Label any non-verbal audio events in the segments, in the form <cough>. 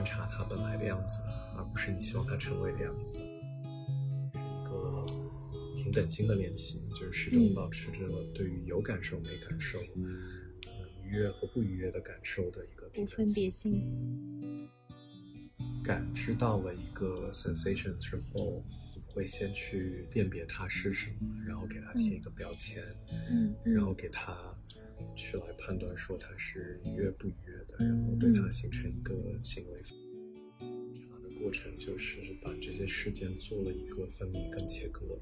观察它本来的样子，而不是你希望它成为的样子。一个平等心的练习，就是始终保持着对于有感受没感受、呃愉悦和不愉悦的感受的一个不分别心。感知到了一个 sensation 之后，会先去辨别它是什么，然后给它贴一个标签，嗯然后给它去来判断说它是愉悦不愉悦的，然后对它形成一个行为反应。查的过程就是把这些事件做了一个分离跟切割。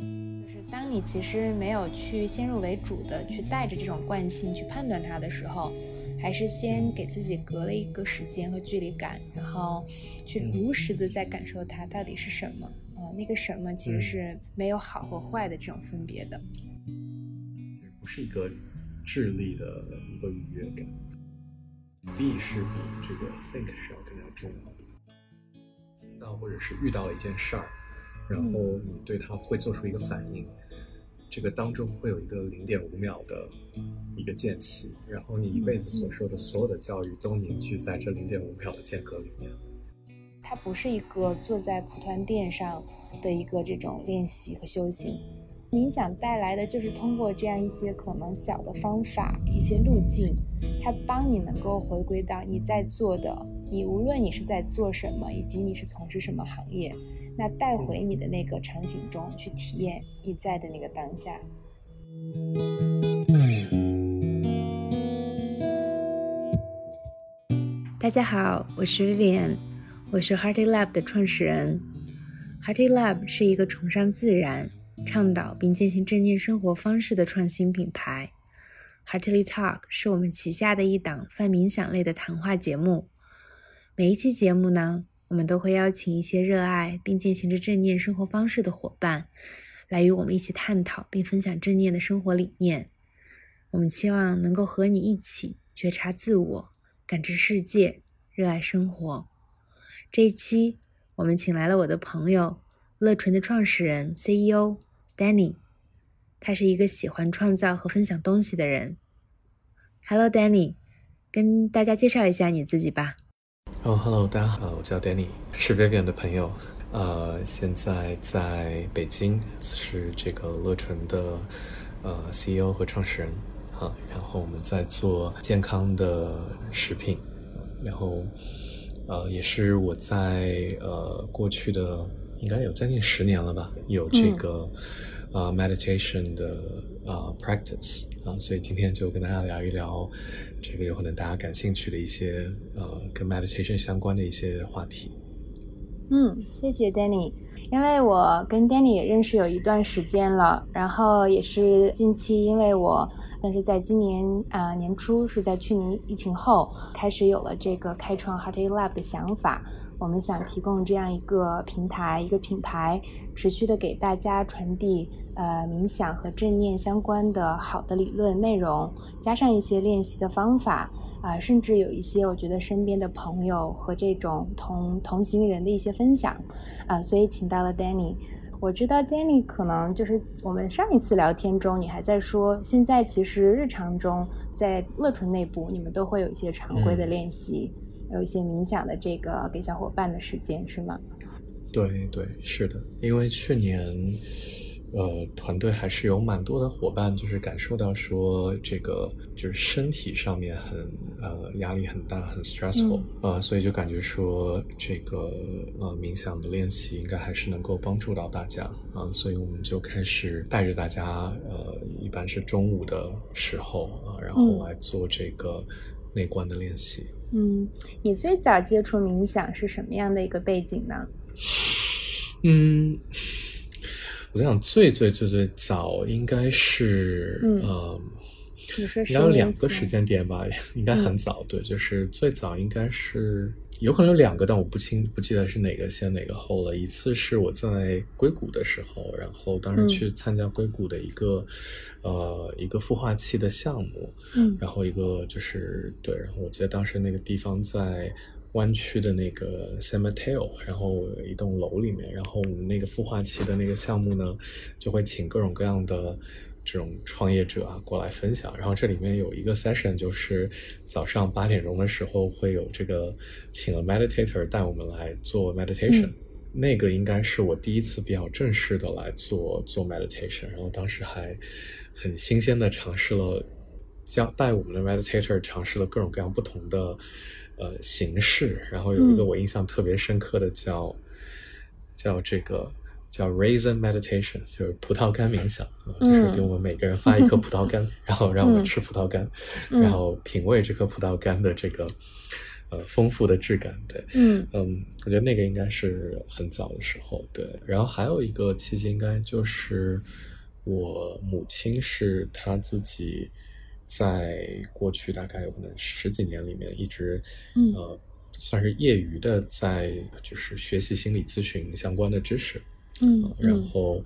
就是当你其实没有去先入为主的去带着这种惯性去判断它的时候，还是先给自己隔了一个时间和距离感，然后去如实的在感受它到底是什么。啊、那个什么其实是没有好和坏的这种分别的。其实不是一个智力的一个愉悦感，B 是比这个 think 是要更加重要的。听到或者是遇到了一件事儿，然后你对它会做出一个反应，这个当中会有一个零点五秒的一个间隙，然后你一辈子所受的所有的教育都凝聚在这零点五秒的间隔里面。它不是一个坐在蒲团垫上的一个这种练习和修行。冥想带来的就是通过这样一些可能小的方法、一些路径，它帮你能够回归到你在做的，你无论你是在做什么，以及你是从事什么行业，那带回你的那个场景中去体验你在的那个当下。大家好，我是 Vivian，我是 Hearty Lab 的创始人。Hearty Lab 是一个崇尚自然、倡导并践行正念生活方式的创新品牌。Heartily Talk 是我们旗下的一档泛冥想类的谈话节目。每一期节目呢，我们都会邀请一些热爱并践行着正念生活方式的伙伴，来与我们一起探讨并分享正念的生活理念。我们期望能够和你一起觉察自我。感知世界，热爱生活。这一期，我们请来了我的朋友乐纯的创始人 CEO Danny，他是一个喜欢创造和分享东西的人。Hello Danny，跟大家介绍一下你自己吧。哦、h e l l o 大家好，我叫 Danny，是 Vivian 的朋友，呃，现在在北京，是这个乐纯的呃 CEO 和创始人。啊，然后我们在做健康的食品，然后呃，也是我在呃过去的应该有将近十年了吧，有这个、嗯、呃 meditation 的呃 practice 啊，所以今天就跟大家聊一聊这个有可能大家感兴趣的一些呃跟 meditation 相关的一些话题。嗯，谢谢 Danny。因为我跟 Danny 也认识有一段时间了，然后也是近期，因为我但是在今年啊、呃、年初是在去年疫情后开始有了这个开创 Hearty Lab 的想法。我们想提供这样一个平台、一个品牌，持续的给大家传递呃冥想和正念相关的好的理论内容，加上一些练习的方法啊、呃，甚至有一些我觉得身边的朋友和这种同同行人的一些分享啊、呃，所以请到了 Danny。我知道 Danny 可能就是我们上一次聊天中，你还在说，现在其实日常中在乐纯内部，你们都会有一些常规的练习。嗯有一些冥想的这个给小伙伴的时间是吗？对对，是的，因为去年，呃，团队还是有蛮多的伙伴，就是感受到说这个就是身体上面很呃压力很大，很 stressful，、嗯、呃，所以就感觉说这个呃冥想的练习应该还是能够帮助到大家。啊、呃，所以我们就开始带着大家，呃，一般是中午的时候啊、呃，然后来做这个内观的练习。嗯，你最早接触冥想是什么样的一个背景呢？嗯，我想最最最最早应该是，嗯，呃、你说应该有两个时间点吧，应该很早，对，就是最早应该是有可能有两个，但我不清不记得是哪个先哪个后了。一次是我在硅谷的时候，然后当时去参加硅谷的一个、嗯、呃一个孵化器的项目，嗯，然后一个就是对，然后我记得当时那个地方在。湾区的那个 San Mateo，然后一栋楼里面，然后我们那个孵化器的那个项目呢，就会请各种各样的这种创业者啊过来分享。然后这里面有一个 session，就是早上八点钟的时候会有这个请了 meditator 带我们来做 meditation。那个应该是我第一次比较正式的来做做 meditation，然后当时还很新鲜的尝试了教带我们的 meditator 尝试了各种各样不同的呃形式，然后有一个我印象特别深刻的叫叫这个叫 raisin meditation，就是葡萄干冥想，就是给我们每个人发一颗葡萄干，<laughs> 然后让我们吃葡萄干，然后品味这颗葡萄干的这个。呃，丰富的质感，对，嗯。嗯，我觉得那个应该是很早的时候，对。然后还有一个契机，应该就是我母亲是她自己在过去大概有可能十几年里面一直，呃，算是业余的在就是学习心理咨询相关的知识，嗯，然后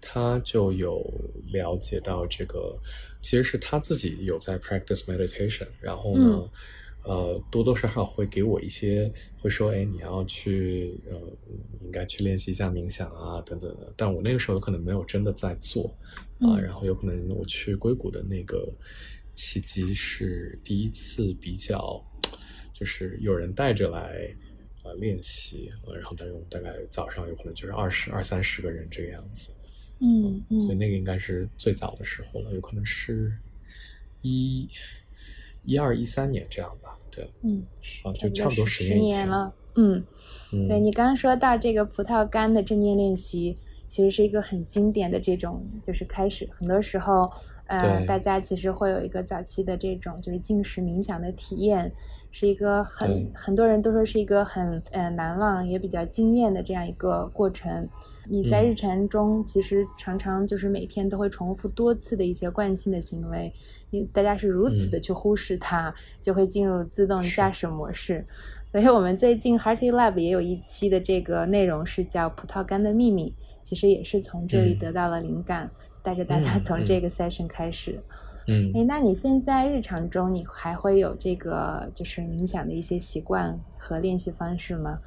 他就有了解到这个，其实是他自己有在 practice meditation，然后呢。呃，多多少少会给我一些，会说，哎，你要去，呃，应该去练习一下冥想啊，等等的。但我那个时候可能没有真的在做，啊，然后有可能我去硅谷的那个契机是第一次比较，就是有人带着来，呃，练习，然后大概大概早上有可能就是二十二三十个人这个样子，嗯嗯，所以那个应该是最早的时候了，有可能是一。一二一三年这样吧，对，嗯，啊，就差不多十年了，嗯，对你刚刚说到这个葡萄干的正念练习，其实是一个很经典的这种就是开始，很多时候，呃，大家其实会有一个早期的这种就是进食冥想的体验，是一个很很多人都说是一个很呃难忘也比较惊艳的这样一个过程。你在日常中其实常常就是每天都会重复多次的一些惯性的行为，你大家是如此的去忽视它，就会进入自动驾驶模式。所以我们最近 Hearty Lab 也有一期的这个内容是叫《葡萄干的秘密》，其实也是从这里得到了灵感，带着大家从这个 session 开始。嗯，哎，那你现在日常中你还会有这个就是冥想的一些习惯和练习方式吗？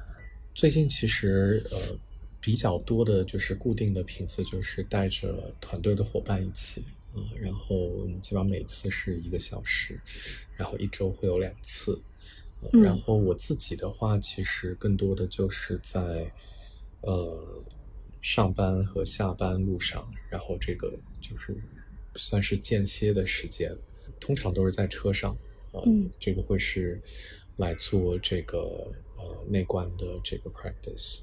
最近其实呃。比较多的就是固定的频次，就是带着团队的伙伴一起，嗯，然后基本上每次是一个小时，然后一周会有两次，然后我自己的话，其实更多的就是在呃上班和下班路上，然后这个就是算是间歇的时间，通常都是在车上，嗯，这个会是来做这个呃内观的这个 practice，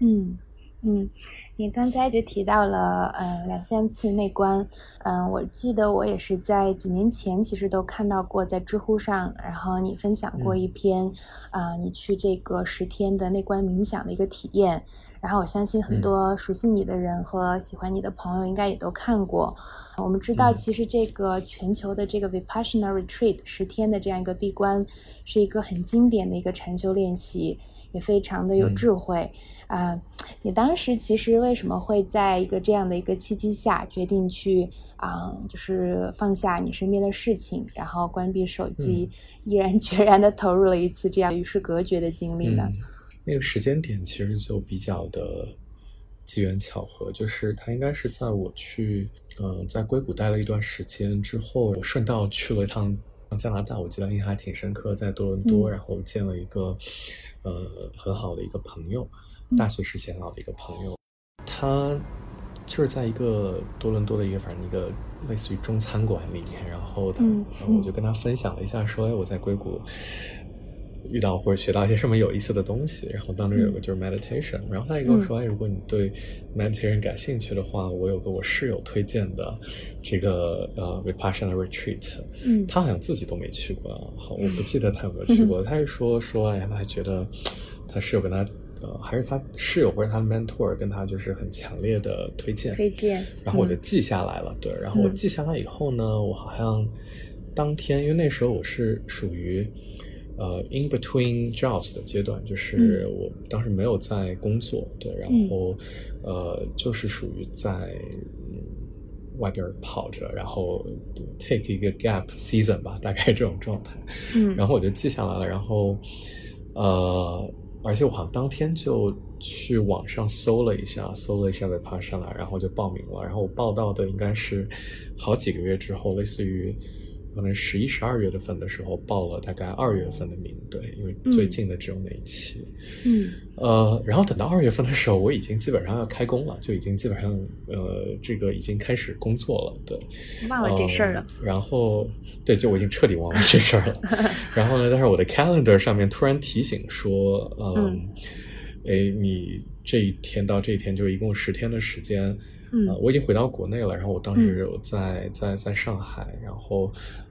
嗯。嗯，你刚才就提到了，呃，两三次内观，嗯，我记得我也是在几年前，其实都看到过在知乎上，然后你分享过一篇，啊，你去这个十天的内观冥想的一个体验，然后我相信很多熟悉你的人和喜欢你的朋友应该也都看过。我们知道，其实这个全球的这个 Vipassana Retreat 十天的这样一个闭关，是一个很经典的一个禅修练习，也非常的有智慧。啊，你当时其实为什么会在一个这样的一个契机下决定去啊，就是放下你身边的事情，然后关闭手机，毅然决然的投入了一次这样与世隔绝的经历呢？那个时间点其实就比较的机缘巧合，就是他应该是在我去嗯在硅谷待了一段时间之后，我顺道去了一趟加拿大，我记得印象还挺深刻，在多伦多，然后见了一个呃很好的一个朋友。大学时期很好的一个朋友，他就是在一个多伦多的一个反正一个类似于中餐馆里面，然后他，然后我就跟他分享了一下，说，哎，我在硅谷遇到或者学到一些什么有意思的东西。然后当中有个就是 meditation，然后他也跟我说，哎，如果你对 meditation 感兴趣的话，我有个我室友推荐的这个呃 vipassana retreat，嗯，他好像自己都没去过，好，我不记得他有没有去过。他是说说，哎，他还觉得他室友跟他。呃，还是他室友或者他的 mentor 跟他就是很强烈的推荐，推荐，然后我就记下来了。对，然后我记下来以后呢，我好像当天，因为那时候我是属于呃 in between jobs 的阶段，就是我当时没有在工作，对，然后呃就是属于在外边跑着，然后 take 一个 gap season 吧，大概这种状态。嗯，然后我就记下来了，然后呃。而且我好像当天就去网上搜了一下，搜了一下 Vipassana，然后就报名了。然后我报到的应该是好几个月之后，类似于。可能十一、十二月份的时候报了大概二月份的名，对，因为最近的只有那一期，嗯，呃，然后等到二月份的时候，我已经基本上要开工了，就已经基本上呃，这个已经开始工作了，对，忘了这事儿了。然后，对，就我已经彻底忘了这事儿了。<laughs> 然后呢，但是我的 calendar 上面突然提醒说，嗯，哎，你这一天到这一天就一共十天的时间，嗯，我已经回到国内了。然后我当时在在在上海，然后。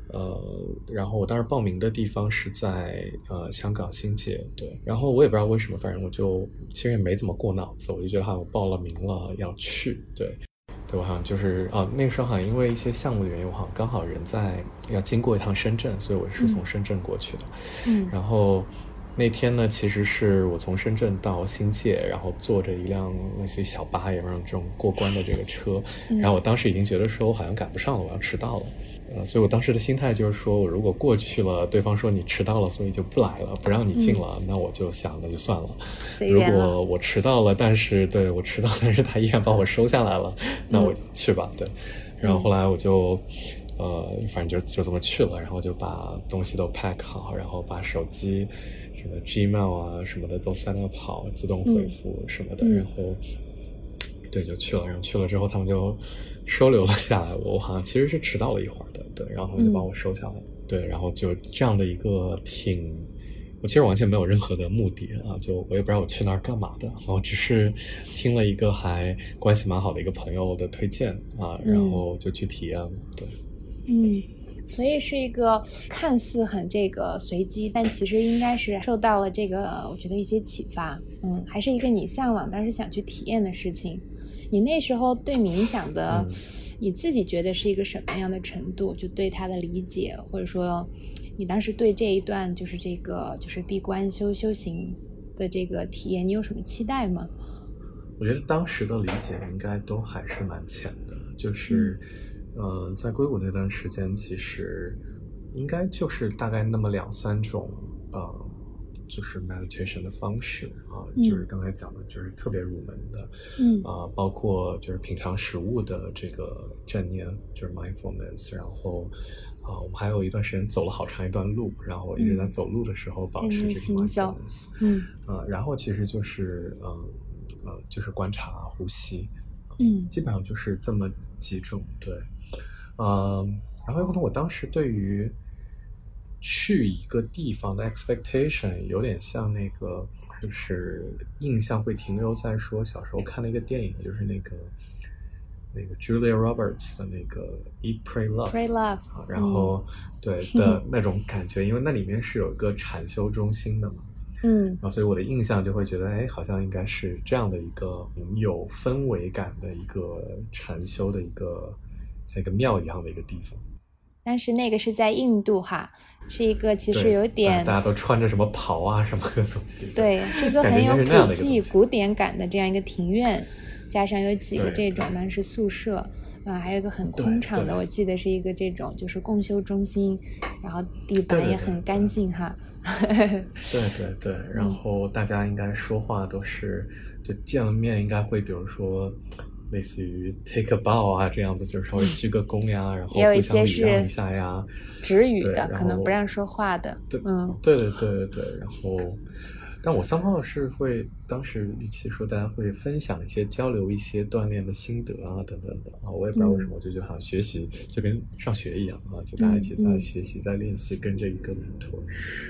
呃，然后我当时报名的地方是在呃香港新界，对，然后我也不知道为什么，反正我就其实也没怎么过脑子，我就觉得好像我报了名了要去，对，对我好像就是啊那个时候好像因为一些项目的原因，我好像刚好人在要经过一趟深圳，所以我是从深圳过去的，嗯，然后那天呢，其实是我从深圳到新界，然后坐着一辆类似于小巴一样这种过关的这个车，然后我当时已经觉得说我好像赶不上了，我要迟到了。呃，所以我当时的心态就是说，我如果过去了，对方说你迟到了，所以就不来了，不让你进了，那我就想那就算了。如果我迟到了，但是对我迟到，但是他依然把我收下来了，那我去吧。对，然后后来我就，呃，反正就就这么去了，然后就把东西都 pack 好，然后把手机什么 Gmail 啊什么的都 set up 好，自动回复什么的，然后对就去了，然后去了之后他们就。收留了下来，我好像其实是迟到了一会儿的，对，然后他们就把我收下来，对，然后就这样的一个挺，我其实完全没有任何的目的啊，就我也不知道我去那儿干嘛的，我只是听了一个还关系蛮好的一个朋友的推荐啊，然后就去体验了，对，嗯，所以是一个看似很这个随机，但其实应该是受到了这个我觉得一些启发，嗯，还是一个你向往但是想去体验的事情。你那时候对冥想的，你自己觉得是一个什么样的程度？就对他的理解，或者说，你当时对这一段就是这个就是闭关修修行的这个体验，你有什么期待吗？我觉得当时的理解应该都还是蛮浅的，就是，呃，在硅谷那段时间，其实应该就是大概那么两三种，呃。就是 meditation 的方式啊，就是刚才讲的，就是特别入门的，嗯。啊，包括就是品尝食物的这个正念，就是 mindfulness，然后啊，我们还有一段时间走了好长一段路，然后一直在走路的时候保持这个 mindfulness，嗯。啊，然后其实就是嗯呃，就是观察呼吸，嗯，基本上就是这么几种，对，嗯，然后有可能我当时对于。去一个地方的 expectation 有点像那个，就是印象会停留在说小时候看那个电影，就是那个那个 Julia Roberts 的那个 Eat Pray Love，啊，然后对 <laughs> 的那种感觉，因为那里面是有一个禅修中心的嘛，嗯，然后所以我的印象就会觉得，哎，好像应该是这样的一个有氛围感的一个禅修的一个像一个庙一样的一个地方。但是那个是在印度哈，是一个其实有点大家都穿着什么袍啊什么的东西，对，是一个很有古迹古典感的这样一个庭院，加上有几个这种呢是宿舍啊，还有一个很空场的，我记得是一个这种就是共修中心，然后地板也很干净哈。对对对，<laughs> 然后大家应该说话都是就见了面应该会比如说。类似于 take a bow 啊，这样子就是稍微鞠个躬呀，然后互相礼让一下呀，止语的，可能不让说话的。对，嗯，对对对对对。然后，但我三号是会当时预期说大家会分享一些、交流一些锻炼的心得啊，等等的啊。我也不知道为什么，我就觉得好像学习就跟上学一样啊，就大家一起在学习、在练习，跟着一个 mentor。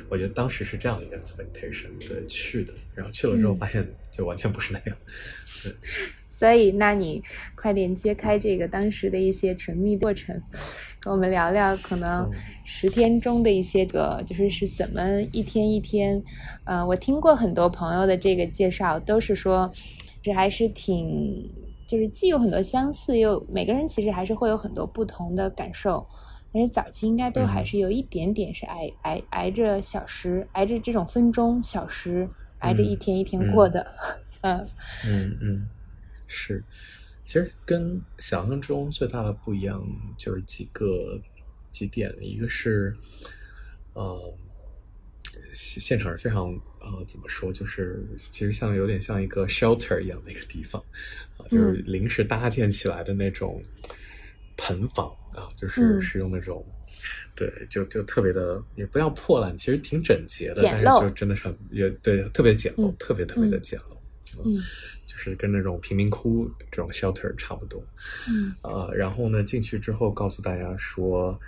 我觉得当时是这样一个 expectation 对去的，然后去了之后发现就完全不是那样。对。所以，那你快点揭开这个当时的一些神秘过程，跟我们聊聊可能十天中的一些个，就是是怎么一天一天。呃，我听过很多朋友的这个介绍，都是说这还是挺，就是既有很多相似，又每个人其实还是会有很多不同的感受。但是早期应该都还是有一点点是挨挨挨着小时，挨着这种分钟、小时，挨着一天一天过的。嗯 <laughs> 嗯嗯。是，其实跟想象中最大的不一样就是几个几点，一个是，呃，现现场是非常呃怎么说，就是其实像有点像一个 shelter 一样的一个地方啊，就是临时搭建起来的那种盆房啊，就是是用那种。对，就就特别的，也不要破烂，其实挺整洁的，但是就真的是也对，特别简陋，特别特别的简陋，嗯，就是跟那种贫民窟这种 shelter 差不多，嗯，呃，然后呢，进去之后告诉大家说，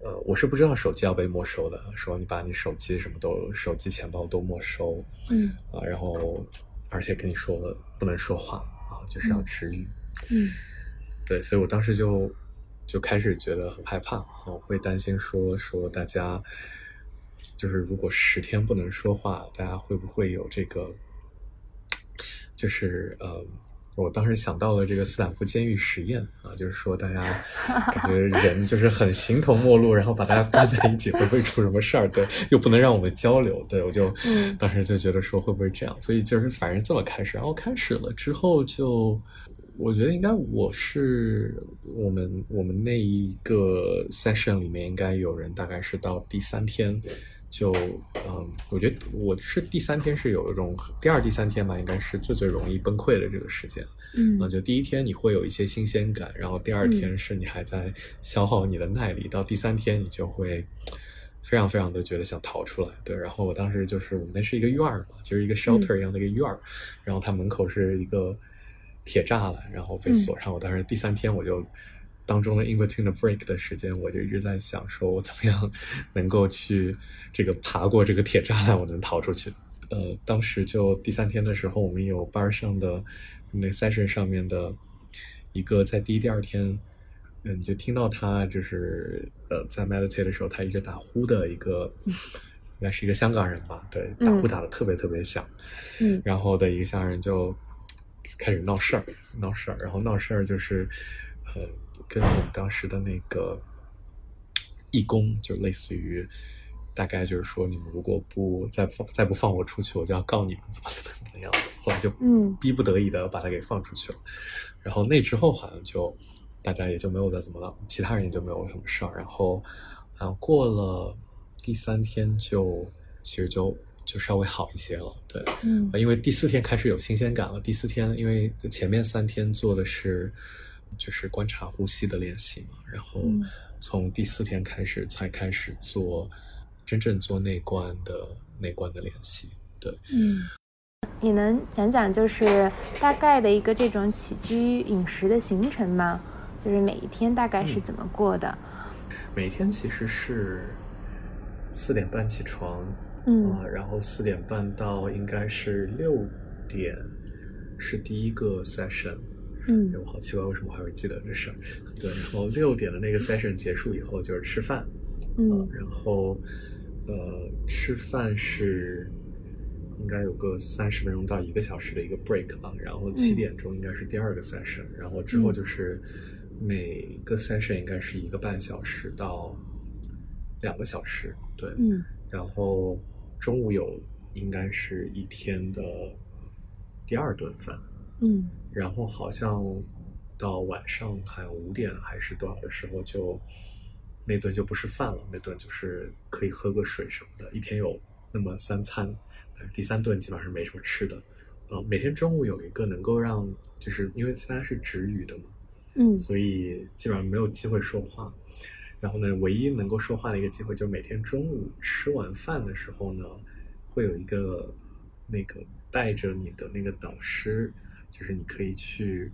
呃，我是不知道手机要被没收的，说你把你手机什么都，手机、钱包都没收，嗯，啊，然后而且跟你说了不能说话啊，就是要吃语，嗯，对，所以我当时就。就开始觉得很害怕，我会担心说说大家，就是如果十天不能说话，大家会不会有这个？就是呃，我当时想到了这个斯坦福监狱实验啊，就是说大家感觉人就是很形同陌路，然后把大家关在一起会不会出什么事儿？对，又不能让我们交流，对我就当时就觉得说会不会这样？所以就是反正这么开始，然后开始了之后就。我觉得应该我是我们我们那一个 session 里面应该有人大概是到第三天就嗯，我觉得我是第三天是有一种第二第三天吧，应该是最最容易崩溃的这个时间。嗯，就第一天你会有一些新鲜感，然后第二天是你还在消耗你的耐力，到第三天你就会非常非常的觉得想逃出来。对，然后我当时就是我们那是一个院儿嘛，就是一个 shelter 一样的一个院儿，然后它门口是一个。铁栅栏，然后被锁上。我当时第三天，我就当中的 in between the break 的时间，我就一直在想，说我怎么样 <laughs> 能够去这个爬过这个铁栅栏，我能逃出去。呃，当时就第三天的时候，我们有班上的那 session 上面的一个，在第一、第二天，嗯，就听到他就是呃在 meditate 的时候，他一直打呼的一个，应该是一个香港人吧？对，打呼打的特别特别响。嗯，然后的一个香港人就。开始闹事儿，闹事儿，然后闹事儿就是，呃，跟我们当时的那个义工，就类似于，大概就是说，你们如果不再放，再不放我出去，我就要告你们，怎么怎么怎么样。后来就嗯，逼不得已的把他给放出去了。然后那之后好像就大家也就没有再怎么了，其他人也就没有什么事儿。然后，好像过了第三天，就其实就。就稍微好一些了，对，嗯，因为第四天开始有新鲜感了。第四天，因为前面三天做的是就是观察呼吸的练习嘛，然后从第四天开始才开始做真正做内观的内观的练习，对，嗯，你能讲讲就是大概的一个这种起居饮食的行程吗？就是每一天大概是怎么过的？每天其实是四点半起床。嗯，然后四点半到应该是六点，是第一个 session。嗯，我好奇怪，为什么还会记得这事儿？对，然后六点的那个 session 结束以后就是吃饭。嗯，然后呃，吃饭是应该有个三十分钟到一个小时的一个 break 吧。然后七点钟应该是第二个 session，然后之后就是每个 session 应该是一个半小时到两个小时。对，嗯，然后。中午有应该是一天的第二顿饭，嗯，然后好像到晚上还有五点还是多少的时候，就那顿就不是饭了，那顿就是可以喝个水什么的。一天有那么三餐，但是第三顿基本上没什么吃的。呃，每天中午有一个能够让，就是因为它是止语的嘛，嗯，所以基本上没有机会说话。然后呢，唯一能够说话的一个机会，就是每天中午吃完饭的时候呢，会有一个那个带着你的那个导师，就是你可以去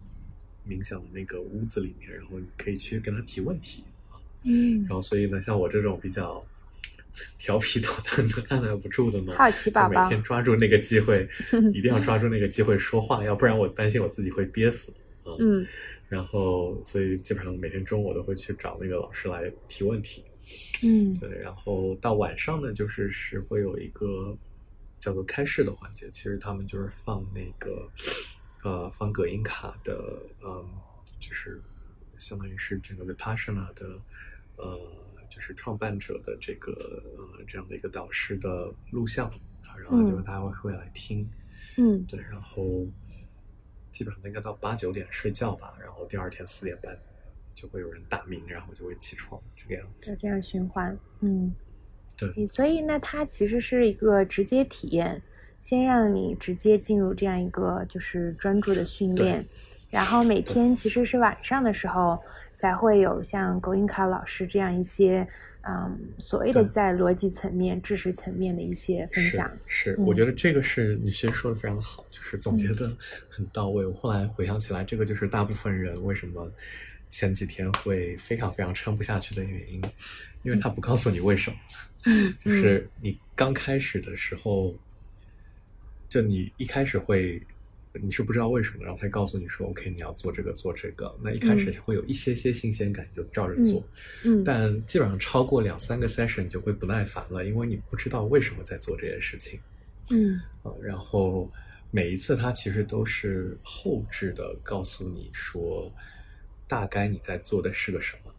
冥想的那个屋子里面，然后你可以去跟他提问题啊。嗯。然后，所以呢，像我这种比较 <laughs> 调皮捣蛋的、按捺不住的呢，好奇宝宝，每天抓住那个机会，一定要抓住那个机会说话，要不然我担心我自己会憋死啊。嗯。然后，所以基本上每天中午我都会去找那个老师来提问题。嗯，对。然后到晚上呢，就是是会有一个叫做开示的环节。其实他们就是放那个呃，放葛音卡的，嗯，就是相当于是整个 Vipassana 的，呃，就是创办者的这个呃这样的一个导师的录像啊，然后就是大家会会来听。嗯，对。然后。基本上应该到八九点睡觉吧，然后第二天四点半就会有人打鸣，然后就会起床，这个样子。就这样循环，嗯。对，所以那它其实是一个直接体验，先让你直接进入这样一个就是专注的训练，然后每天其实是晚上的时候才会有像苟英卡老师这样一些。嗯，所谓的在逻辑层面、知识层面的一些分享，是。我觉得。这个是你先说的非常好，就是总结的很到位。我后来回想起来，这个就是大部分人为什么前几天会非常非常撑不下去的原因，因为他不告诉你为什么，就是你刚开始的时候，就你一开始会。你是不知道为什么，然后他告诉你说：“OK，你要做这个，做这个。”那一开始会有一些些新鲜感，就照着做。嗯，但基本上超过两三个 session，你就会不耐烦了，因为你不知道为什么在做这件事情。嗯，啊，然后每一次他其实都是后置的，告诉你说大概你在做的是个什么。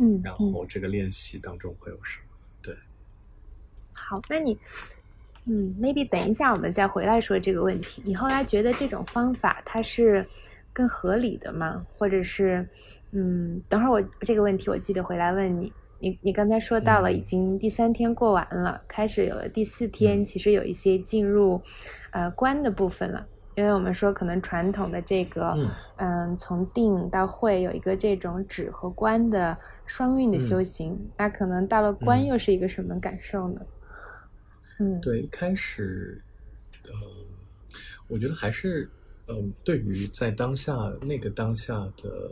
嗯，然后这个练习当中会有什么？对。好，那你。嗯，maybe 等一下我们再回来说这个问题。你后来觉得这种方法它是更合理的吗？或者是，嗯，等会儿我这个问题我记得回来问你。你你刚才说到了已经第三天过完了，开始有了第四天，其实有一些进入呃观的部分了。因为我们说可能传统的这个，嗯，从定到会有一个这种止和观的双运的修行，那可能到了观又是一个什么感受呢？嗯，对，一开始，呃，我觉得还是，嗯，对于在当下那个当下的，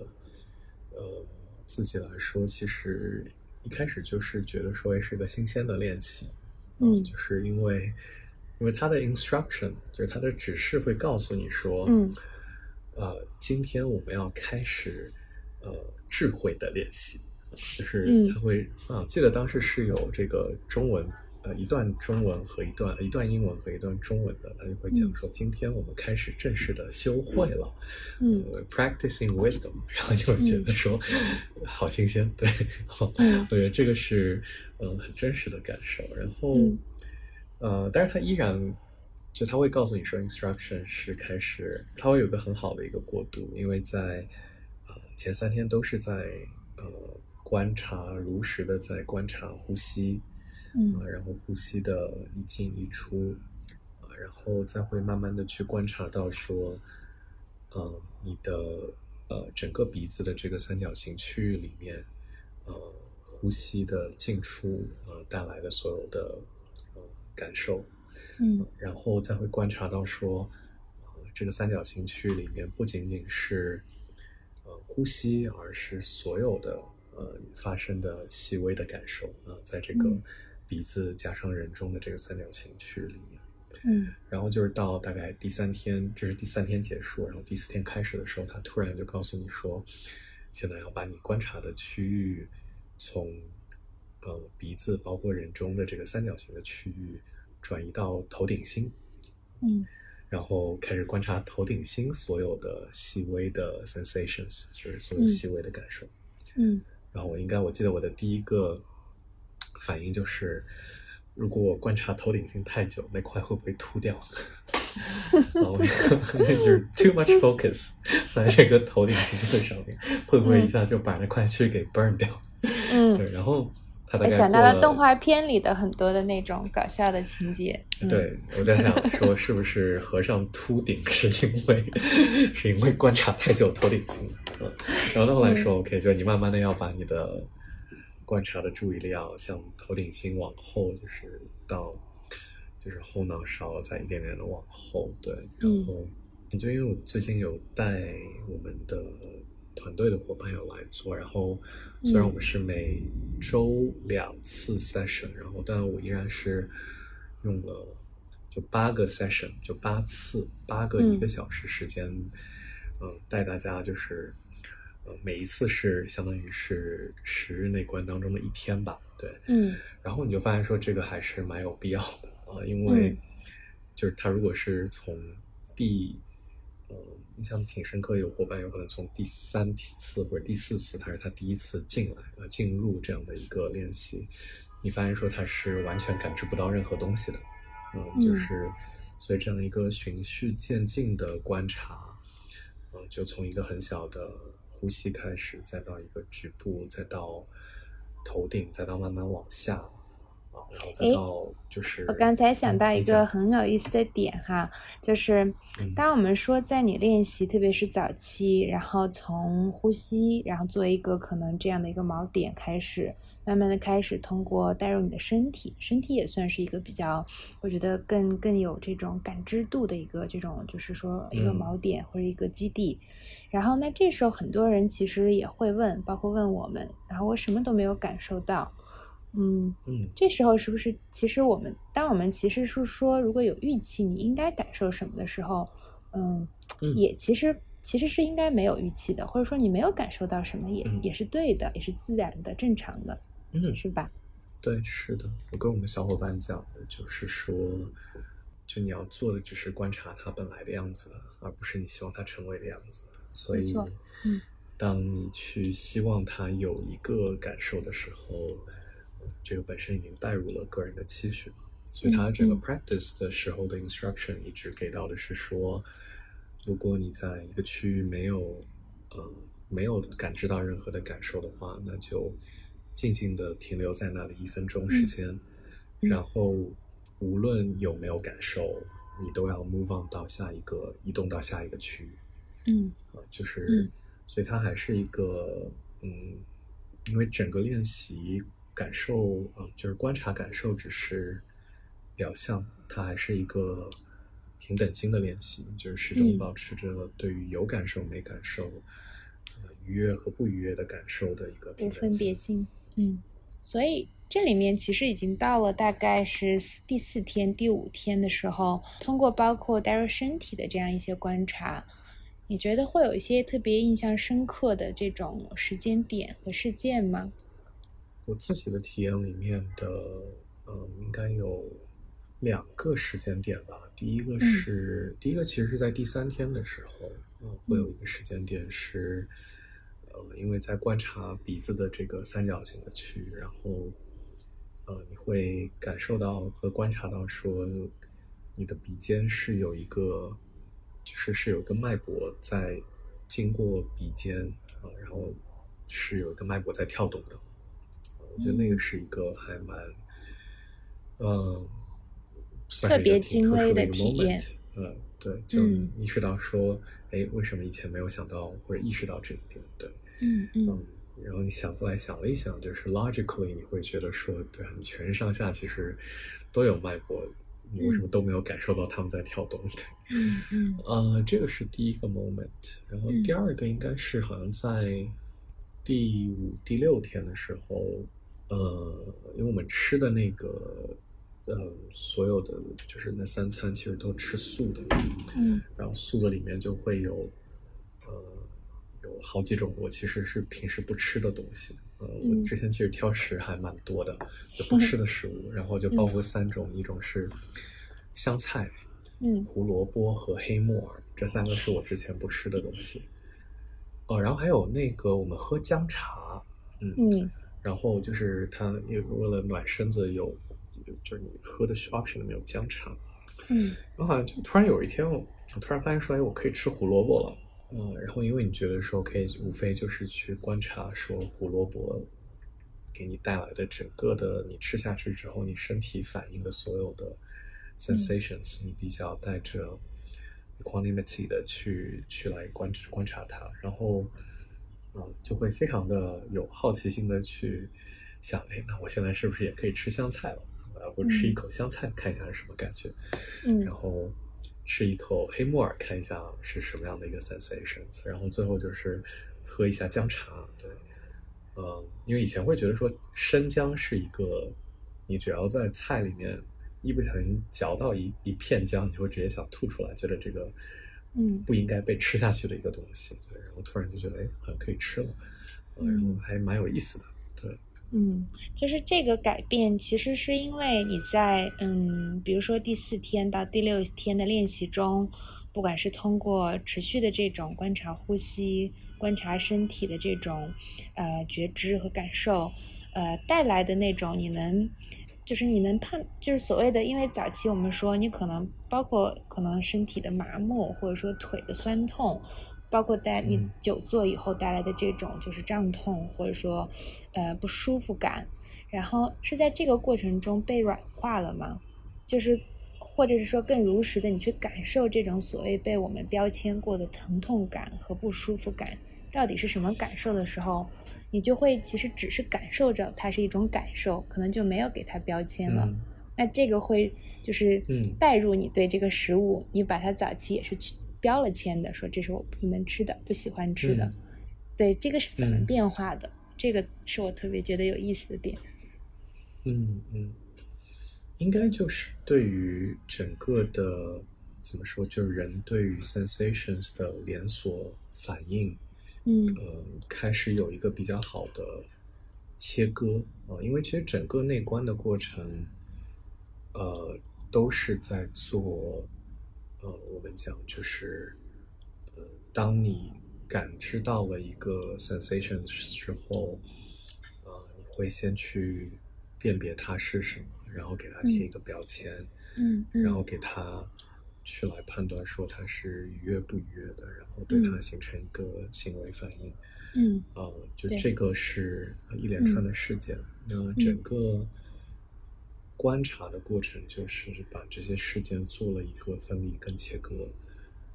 呃，自己来说，其实一开始就是觉得说是个新鲜的练习，嗯，就是因为，因为他的 instruction 就是他的指示会告诉你说，嗯，呃，今天我们要开始，呃，智慧的练习，就是他会啊，记得当时是有这个中文。呃，一段中文和一段一段英文和一段中文的，他就会讲说，今天我们开始正式的修会了，嗯，practicing wisdom，<laughs> 然后就会觉得说，好新鲜，对，我觉得这个是嗯很真实的感受。然后，呃，但是他依然就他会告诉你说，instruction 是开始，他会有个很好的一个过渡，因为在呃前三天都是在呃观察，如实的在观察呼吸。啊，然后呼吸的一进一出，啊，然后再会慢慢的去观察到说，呃，你的呃整个鼻子的这个三角形区域里面，呃，呼吸的进出呃带来的所有的呃感受，嗯，然后再会观察到说，呃，这个三角形区域里面不仅仅是呃呼吸，而是所有的呃发生的细微的感受啊，在这个。鼻子加上人中的这个三角形区里面，嗯，然后就是到大概第三天，这是第三天结束，然后第四天开始的时候，他突然就告诉你说，现在要把你观察的区域从呃鼻子包括人中的这个三角形的区域转移到头顶心，嗯，然后开始观察头顶心所有的细微的 sensations，就是所有细微的感受，嗯，然后我应该我记得我的第一个。反应就是，如果我观察头顶心太久，那块会不会秃掉？<laughs> 然后就是 too much focus 在这个头顶心的上面，会不会一下就把那块区给 burn 掉？嗯，对。然后他大概想到了动画片里的很多的那种搞笑的情节。对，我在想说，是不是和尚秃顶是因为是因为观察太久头顶心？嗯，然后他后来说，OK，就你慢慢的要把你的。观察的注意力要向头顶心往后，就是到就是后脑勺，再一点点的往后，对。然后，就因为我最近有带我们的团队的伙伴有来做，然后虽然我们是每周两次 session，然后但我依然是用了就八个 session，就八次，八个一个小时时间，嗯，带大家就是。呃，每一次是相当于是十日内观当中的一天吧，对，嗯，然后你就发现说这个还是蛮有必要的啊，因为就是他如果是从第，呃，印象挺深刻，有伙伴有可能从第三次或者第四次，他是他第一次进来呃进入这样的一个练习，你发现说他是完全感知不到任何东西的，嗯，就是所以这样一个循序渐进的观察，嗯，就从一个很小的。呼吸开始，再到一个局部，再到头顶，再到慢慢往下啊，然后再到就是我刚才想到一个很有意思的点哈，就是嗯。当我们说在你练习，特别是早期，然后从呼吸，然后做一个可能这样的一个锚点开始，慢慢的开始通过带入你的身体，身体也算是一个比较，我觉得更更有这种感知度的一个这种，就是说一个嗯。锚点或者一个基地。然后那这时候很多人其实也会问，包括问我们，然后我什么都没有感受到，嗯。嗯。这时候是不是其实我们，当我们其实是说，如果有预期你应该感受什么的时候，嗯，嗯。也其实其实是应该没有预期的，或者说你没有感受到什么也，嗯。也是对的，也是自然的、正常的，嗯，是吧？对，是的，我跟我们小伙伴讲的就是说，就你要做的只是观察它本来的样子，而不是你希望它成为的样子。所以嗯当你去希望它有一个感受的时候，这个本身已经带入了个人的期许了。所以它这个 practice 的时候的 instruction 一直给到的是说，如果你在一个区域没有呃没有感知到任何的感受的话，那就静静的停留在那里一分钟时间，嗯然后无论有没有感受，你都要 move on 到下一个移动到下一个区域。嗯啊，就是，嗯所以它还是一个，嗯，因为整个练习感受，呃，就是观察感受只是表象，它还是一个平等心的练习，就是始终嗯保持着对于有感受没感受，呃，愉悦和不愉悦的感受的一个有分。别心，嗯，所以这里面其实已经到了大概是四第四天、第五天的时候，通过包括带入身体的这样一些观察，你觉得会有一些特别印象深刻的这种时间点和事件吗？我自己的体验里面的，嗯，应该有两个时间点吧。第一个是，第一个其实是在第三天的时候，嗯，会有一个时间点是，呃，因为在观察鼻子的这个三角形的区域，然后，呃，你会感受到和观察到说，你的鼻尖是有一个，就是是有一个脉搏在经过鼻尖啊、然后是有一个脉搏在跳动的。我觉得那个是一个还蛮，呃，算是一特别特殊精微的一个体验 moment。嗯，对，就嗯意识到说，哎，为什么以前没有想到或者意识到这一点？对，嗯。嗯。嗯，然后你想过来想了一想，就是 logically 你会觉得说，对啊，你全身上下其实都有脉搏，你为什么都没有感受到他们在跳动？对。嗯嗯。<laughs> 呃，这个是第一个 moment，然后嗯第二个应该是好像在第五、第六天的时候，呃，因为我们吃的那个，呃，所有的就是那三餐其实都吃素的，嗯。然后素的里面就会有，呃，有好几种我其实是平时不吃的东西。呃，我嗯之前其实挑食还蛮多的，就不吃 <laughs> 的食物，然后就包括三种，一种是香菜，嗯胡萝卜和黑木耳，这三个是我之前不吃的东西。哦，然后还有那个我们喝姜茶，嗯，嗯然后就是它也为了暖身子有，就是你喝的 option 里面有姜茶。嗯然后好像就突然有一天我，我突然发现说，哎，我可以吃胡萝卜了。嗯，然后因为你觉得说，可以无非就是去观察说胡萝卜给你带来的整个的你吃下去之后，你身体反应的所有的 sensations，、你比较带着 equanimity 的去去来观观察它，然后嗯，就会非常的有好奇心的去想，哎，那我现在是不是也可以吃香菜了？呃，我吃一口香菜看一下是什么感觉。嗯然后吃一口黑木耳，看一下是什么样的一个 sensations，然后最后就是喝一下姜茶，对，呃，因为以前会觉得说生姜是一个，你只要在菜里面一不小心嚼到一一片姜，你会直接想吐出来，觉得这个嗯。不应该被吃下去的一个东西，对，然后突然就觉得哎，好像可以吃了，呃然后还蛮有意思的，对，嗯，就是这个改变，其实是因为你在嗯，比如说第四天到第六天的练习中，不管是通过持续的这种观察呼吸、观察身体的这种呃觉知和感受，呃带来的那种你能。就是你能判，就是所谓的，因为早期我们说你可能包括可能身体的麻木，或者说腿的酸痛，包括带你久坐以后带来的这种就是胀痛或者说呃不舒服感，然后是在这个过程中被软化了吗？就是或者是说更如实的你去感受这种所谓被我们标签过的疼痛感和不舒服感到底是什么感受的时候，你就会其实只是感受着它是一种感受，可能就没有给它标签了。那这个会就是带入你对这个食物，你把它早期也是去标了签的，说这是我不能吃的，不喜欢吃的。对，这个是怎么变化的？这个是我特别觉得有意思的点。嗯嗯，应该就是对于整个的怎么说，就是人对于 sensations 的连锁反应，嗯呃，开始有一个比较好的切割啊，因为其实整个内观的过程。呃，都是在做，呃，我们讲就是，呃，当你感知到了一个 sensation 之后，呃，你会先去辨别它是什么，然后给它贴一个标签，嗯，然后给它去来判断说它是愉悦不愉悦的，然后对它形成一个行为反应，嗯，呃，就这个是一连串的事件，那整个。观察的过程就是把这些事件做了一个分离跟切割，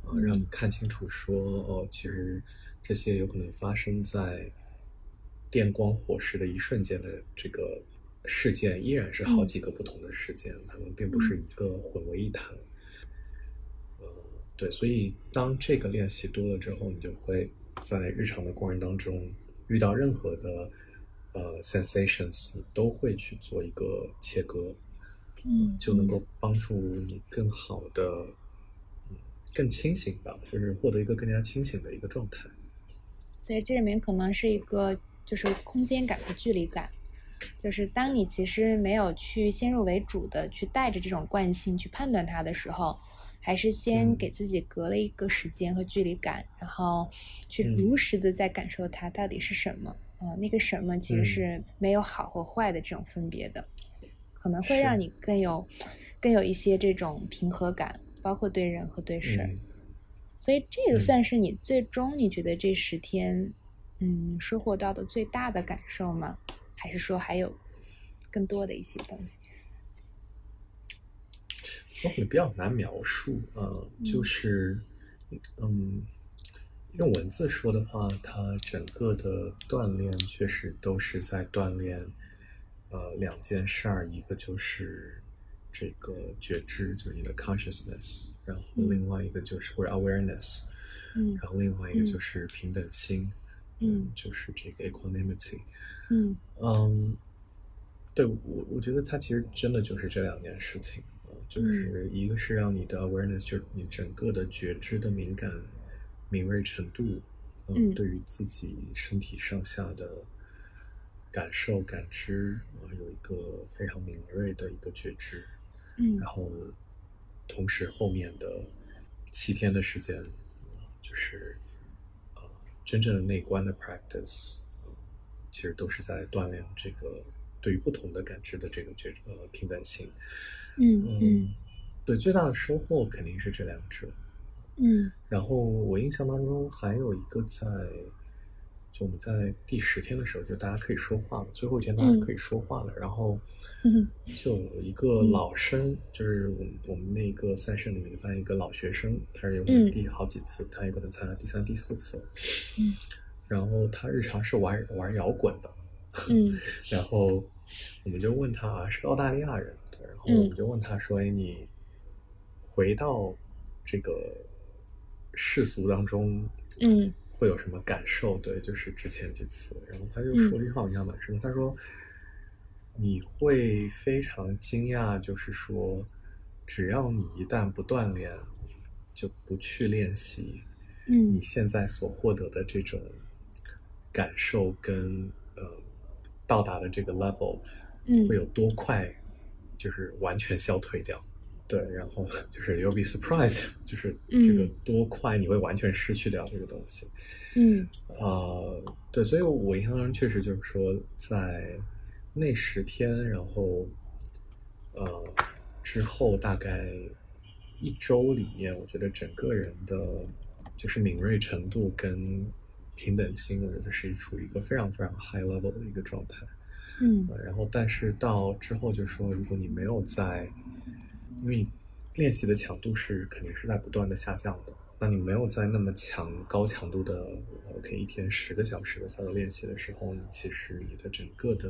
啊，让你看清楚说，哦，其实这些有可能发生在电光火石的一瞬间的这个事件，依然是好几个不同的事件，它们并不是一个混为一谈。呃，对，所以当这个练习多了之后，你就会在日常的过程当中遇到任何的。呃，sensations 都会去做一个切割，嗯，就能够帮助你更好的，嗯，更清醒吧，就是获得一个更加清醒的一个状态。所以这里面可能是一个就是空间感和距离感，就是当你其实没有去先入为主的去带着这种惯性去判断它的时候，还是先给自己隔了一个时间和距离感，然后去如实的在感受它到底是什么。啊，那个什么其实是没有好和坏的这种分别的，可能会让你更有更有一些这种平和感，包括对人和对事。所以这个算是你最终你觉得这十天，嗯，收获到的最大的感受吗？还是说还有更多的一些东西？我会比较难描述，呃，就是嗯。用文字说的话，它整个的锻炼确实都是在锻炼，呃，两件事儿，一个就是这个觉知，就是你的 consciousness，然后另外一个就是或者 awareness，嗯，然后另外一个就是平等心，嗯，就是这个 equanimity，嗯。嗯，对我我觉得它其实真的就是这两件事情，就是一个是让你的 awareness，就是你整个的觉知的敏感。敏锐程度，嗯，对于自己身体上下的感受感知，啊，有一个非常敏锐的一个觉知，嗯，然后同时后面的七天的时间，就是呃真正的内观的 practice，其实都是在锻炼这个对于不同的感知的这个觉呃平等性，嗯嗯，对，最大的收获肯定是这两者。嗯，然后我印象当中还有一个在，就我们在第十天的时候，就大家可以说话了，最后一天大家可以说话了。然后，就有一个老生，就是我们我们那个赛事里面发现一个老学生，他是有第好几次，他有可能参加第三、第四次。嗯，然后他日常是玩玩摇滚的。嗯，<laughs> 然后我们就问他，啊是个澳大利亚人，然后我们就问他说：“哎，你回到这个。”世俗当中，嗯，会有什么感受？对，就是之前几次，然后他就说了一句话，我印象蛮深。他说：“你会非常惊讶，就是说，只要你一旦不锻炼，就不去练习，嗯，你现在所获得的这种感受跟呃到达的这个 level，嗯，会有多快，就是完全消退掉。”对，然后 <laughs> 就是 you'll be surprised，<laughs> 就是这个多快你会完全失去掉这个东西。嗯，呃，对，所以我印象中确实就是说，在那十天，然后呃之后大概一周里面，我觉得整个人的就是敏锐程度跟平等心，我觉得是处于一个非常非常 high level 的一个状态。嗯呃然后但是到之后就说，如果你没有在，因为练习的强度是肯定是在不断的下降的，那你没有在那么强高强度的，OK 一天十个小时的下的练习的时候，你其实你的整个的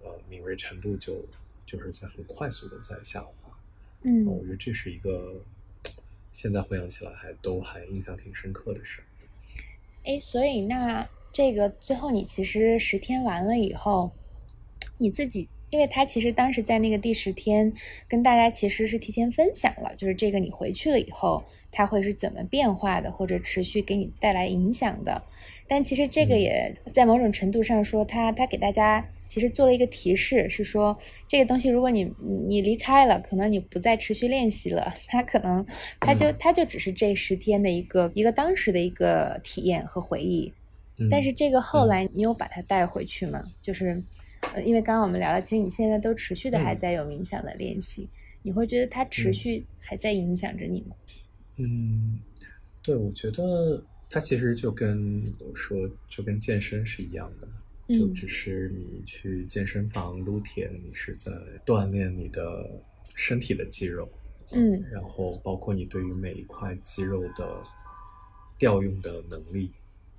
呃敏锐程度就就是在很快速的在下滑。嗯我觉得这是一个现在回想起来还都还印象挺深刻的事儿。哎，所以那这个最后你其实十天完了以后，你自己，因为他其实当时在那个第十天跟大家其实是提前分享了，就是这个你回去了以后，它会是怎么变化的，或者持续给你带来影响的。但其实这个嗯也在某种程度上说，他他给大家其实做了一个提示，是说这个东西如果你你你离开了，可能你不再持续练习了，它可能它就嗯它就只是这十天的一个一个当时的一个体验和回忆。嗯但是这个后来你有把它带回去吗？就是，呃，因为刚刚我们聊了，其实你现在都持续的还嗯。在有冥想的练习，你会觉得它持嗯。续还在影响着你吗？嗯，对，我觉得它其实就跟我说，就跟健身是一样的，就嗯。只是你去健身房撸铁，你是在锻炼你的身体的肌肉，嗯。然后包括你对于每一块肌肉的调用的能力，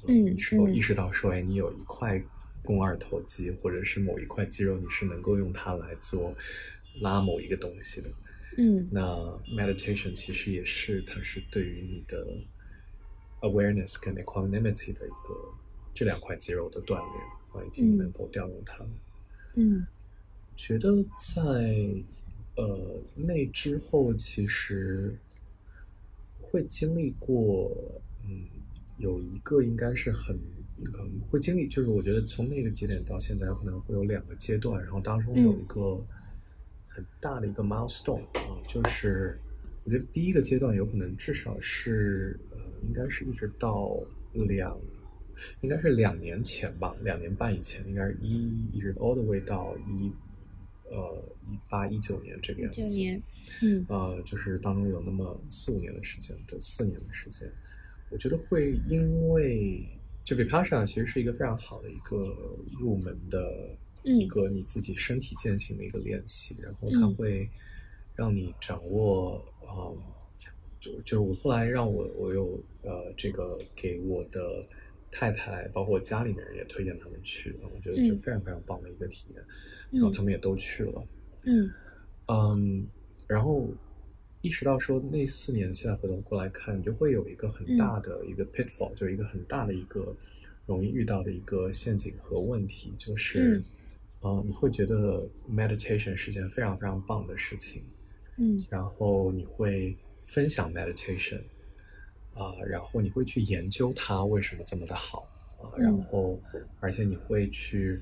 嗯你是否嗯。意识到说，哎，你有一块肱二头肌，或者是某一块肌肉，你是能够用它来做拉某一个东西的。嗯那 meditation 其实也是，它是对于你的 awareness 跟 equanimity 的一个这两块肌肉的锻炼啊，以及能否调用它们。嗯觉得在呃那之后，其实会经历过，嗯，有一个应该是很，嗯，会经历，就是我觉得从那个节点到现在，有可能会有两个阶段，然后当中有一个很大的一个 milestone 啊，就是我觉得第一个阶段有可能至少是呃，应该是一直到两。应该是两年前吧，两年半以前，应该是一一直 all the way 到一呃一八一九年这个样子。九年，嗯呃，就是当中有那么四五年的时间，对，四年的时间，我觉得会因为就 Vipassana 其实是一个非常好的一个入门的嗯。一个你自己身体践行的一个练习，然后它嗯。会让你掌握，嗯，就就是我后来让我我有呃这个给我的太太，包括我家里面人也推荐他们去，我觉得这嗯。非常非常棒的一个体验，然后嗯他们也都去了。嗯。嗯，然后意识到说那四年现在回头过来看，你就会有一个很大的一个 pitfall，、就一个很大的一个容易遇到的一个陷阱和问题，就是，嗯。呃，你会觉得 meditation 是件非常非常棒的事情，嗯。然后你会分享 meditation，啊、然后你会去研究它为什么这么的好啊、嗯。然后而且你会去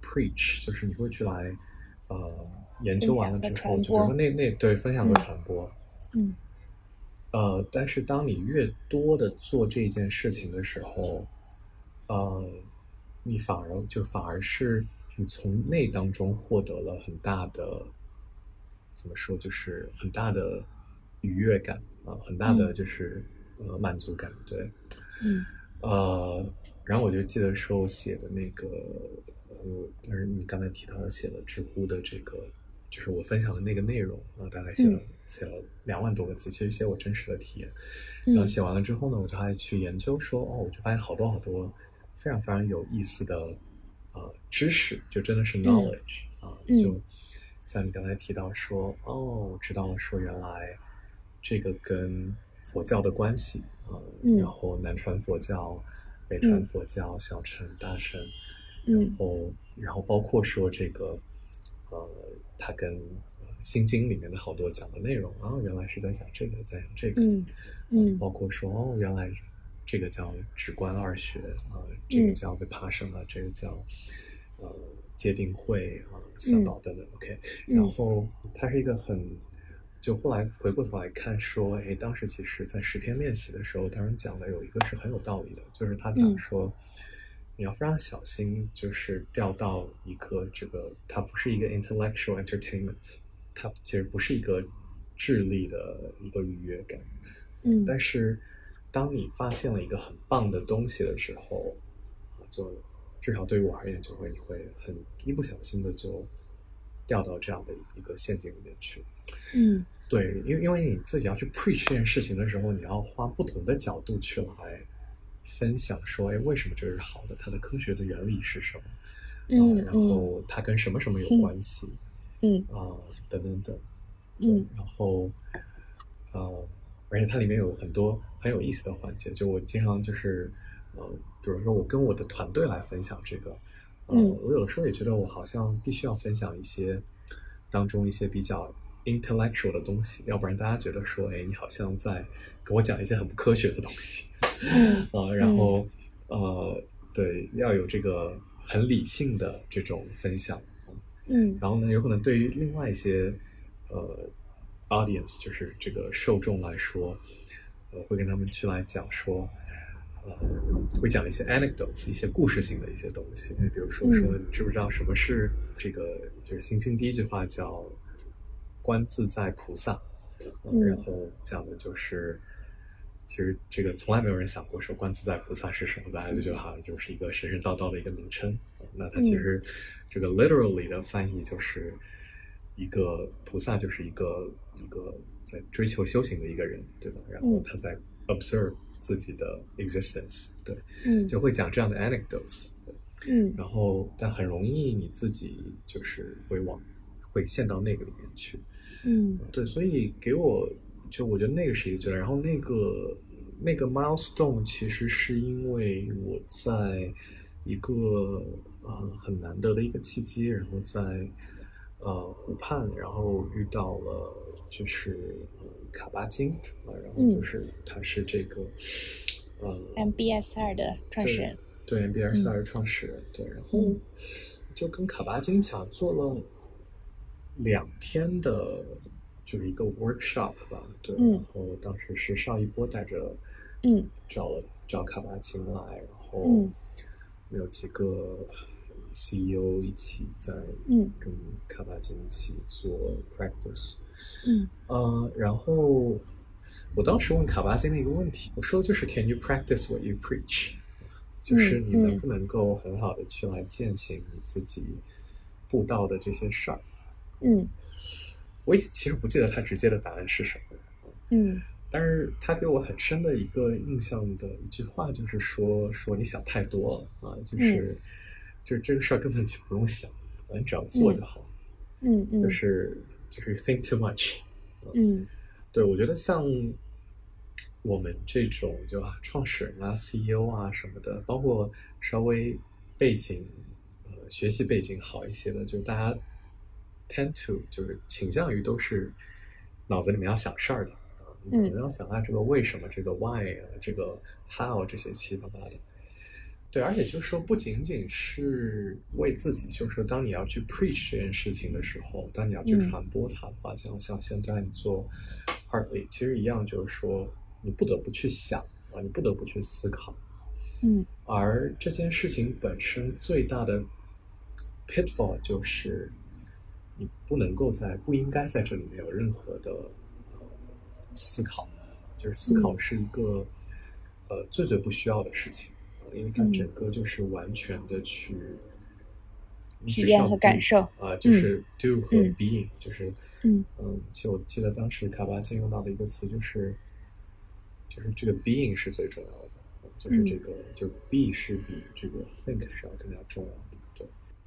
preach，就是你会去来呃研究完了之后，就比如说那那对分享和嗯。传播，嗯。呃，但是当你越多的做这件事情的时候，呃，你反而就反而是你从那当中获得了很大的，怎么说，就是很大的愉悦感啊、很大的嗯。就是、呃满足感，对，嗯。呃，然后我就记得说我写的那个，呃，但是你刚才提到写了知乎的这个，就是我分享的那个内容啊，大概写了、嗯。写了两万多个字，其实写我真实的体验。然后嗯。写完了之后呢，我就还去研究说，哦，我就发现好多好多非常非常有意思的呃知识，就真的是 knowledge、啊，嗯。就像你刚才提到说，哦，我知道了说原来这个跟佛教的关系啊，嗯。然后南传佛教、北传嗯。佛教、小乘、大乘，嗯。然后然后包括说这个呃，它跟呃心经里面的好多讲的内容啊，原来是在讲这个，在讲这个，嗯嗯包括说哦，原来这个叫直观二学啊、这个嗯叫 vipassana，这个叫呃界定会啊、三宝等等。OK，嗯然后它是一个很，就后来回过头来看说，哎，当时其实在十天练习的时候，当然讲的有一个是很有道理的，就是他讲嗯说。你要非常小心，就是掉到一个这个，它不是一个 intellectual entertainment，它其实不是一个智力的一个愉悦感，嗯但是当你发现了一个很棒的东西的时候，就至少对于我而言，就会你会很一不小心的就掉到这样的一个陷阱里面去。嗯，对，因为因为你自己要去 preach 这件事情的时候，你要花不同的角度去来分享，说，哎，为什么这是好的？它的科学的原理是什么？嗯，然后它跟什么什么有关系？嗯啊，等等等。嗯，然后，呃，而且它里面有很多很有意思的环节，就我经常就是，呃，比如说我跟我的团队来分享这个，嗯，我有的时候也觉得我好像必须要分享一些当中一些比较 intellectual 的东西，要不然大家觉得说，哎，你好像在跟我讲一些很不科学的东西，嗯，啊，然后，呃，对，要有这个很理性的这种分享，嗯，然后呢，有可能对于另外一些。呃，audience 就是这个受众来说，呃，会跟他们去来讲说，呃，会讲一些 anecdotes，一些故事性的一些东西。比如说，说你知不知道什么是这个？就是《心经》第一句话叫“观自在菩萨”，然后讲的就是，其实这个从来没有人想过说“观自在菩萨”是什么，大家就觉得好像就是一个神神道道的一个名称。那它其实这个 literally 的翻译就是。一个菩萨就是一个一个在追求修行的一个人，对吧？然后他在 observe 自己的 existence，对，嗯，就会讲这样的 anecdotes，嗯，然后但很容易你自己就是会往会陷到那个里面去，嗯，对，所以给我就我觉得那个是一个阶段，然后那个那个 milestone 其实是因为我在一个呃很难得的一个契机，然后在。呃，湖畔，然后遇到了就是卡巴金啊，然后就是他是这个呃，MBS 二的创始人，对，MBS 二的创始人，对，然后就跟卡巴金讲做了两天的，就是一个 workshop 吧，对，然后当时是邵一波带着，嗯，找了找卡巴金来，然后有几个。CEO 一起在嗯跟卡巴金一起做 practice，嗯呃，然后我当时问卡巴金的一个问题，我说就是 Can you practice what you preach？就是你能不能够很好的去来践行你自己布道的这些事儿？嗯，我其实不记得他直接的答案是什么，嗯，但是他给我很深的一个印象的一句话就是说说你想太多了啊，就是。就是这个事儿根本就不用想，你只要做就好。嗯嗯，就是就是 think too much。嗯，对，我觉得像我们这种就啊创始人啊 CEO 啊什么的，包括稍微背景呃学习背景好一些的，就大家 tend to 就是倾向于都是脑子里面要想事儿的啊，你可能要想啊这个为什么这个 why 啊这个 how 这些七七八八的。对，而且就是说，不仅仅是为自己，就是说，当你要去 preach 这件事情的时候，当你要去传播它的话，像像现在你做 Hartley，其实一样，就是说，你不得不去想啊，你不得不去思考，嗯，而这件事情本身最大的 pitfall 就是你不能够在不应该在这里面有任何的思考，就是思考是一个呃最最不需要的事情。因为它整个就是完全的去体验和感受啊，就是。do 和 being，就是嗯。嗯，其实我记得当时卡巴金用到的一个词就是就是这个 being 是最重要的，就是这个就 be 是比这个 think 是要更加重要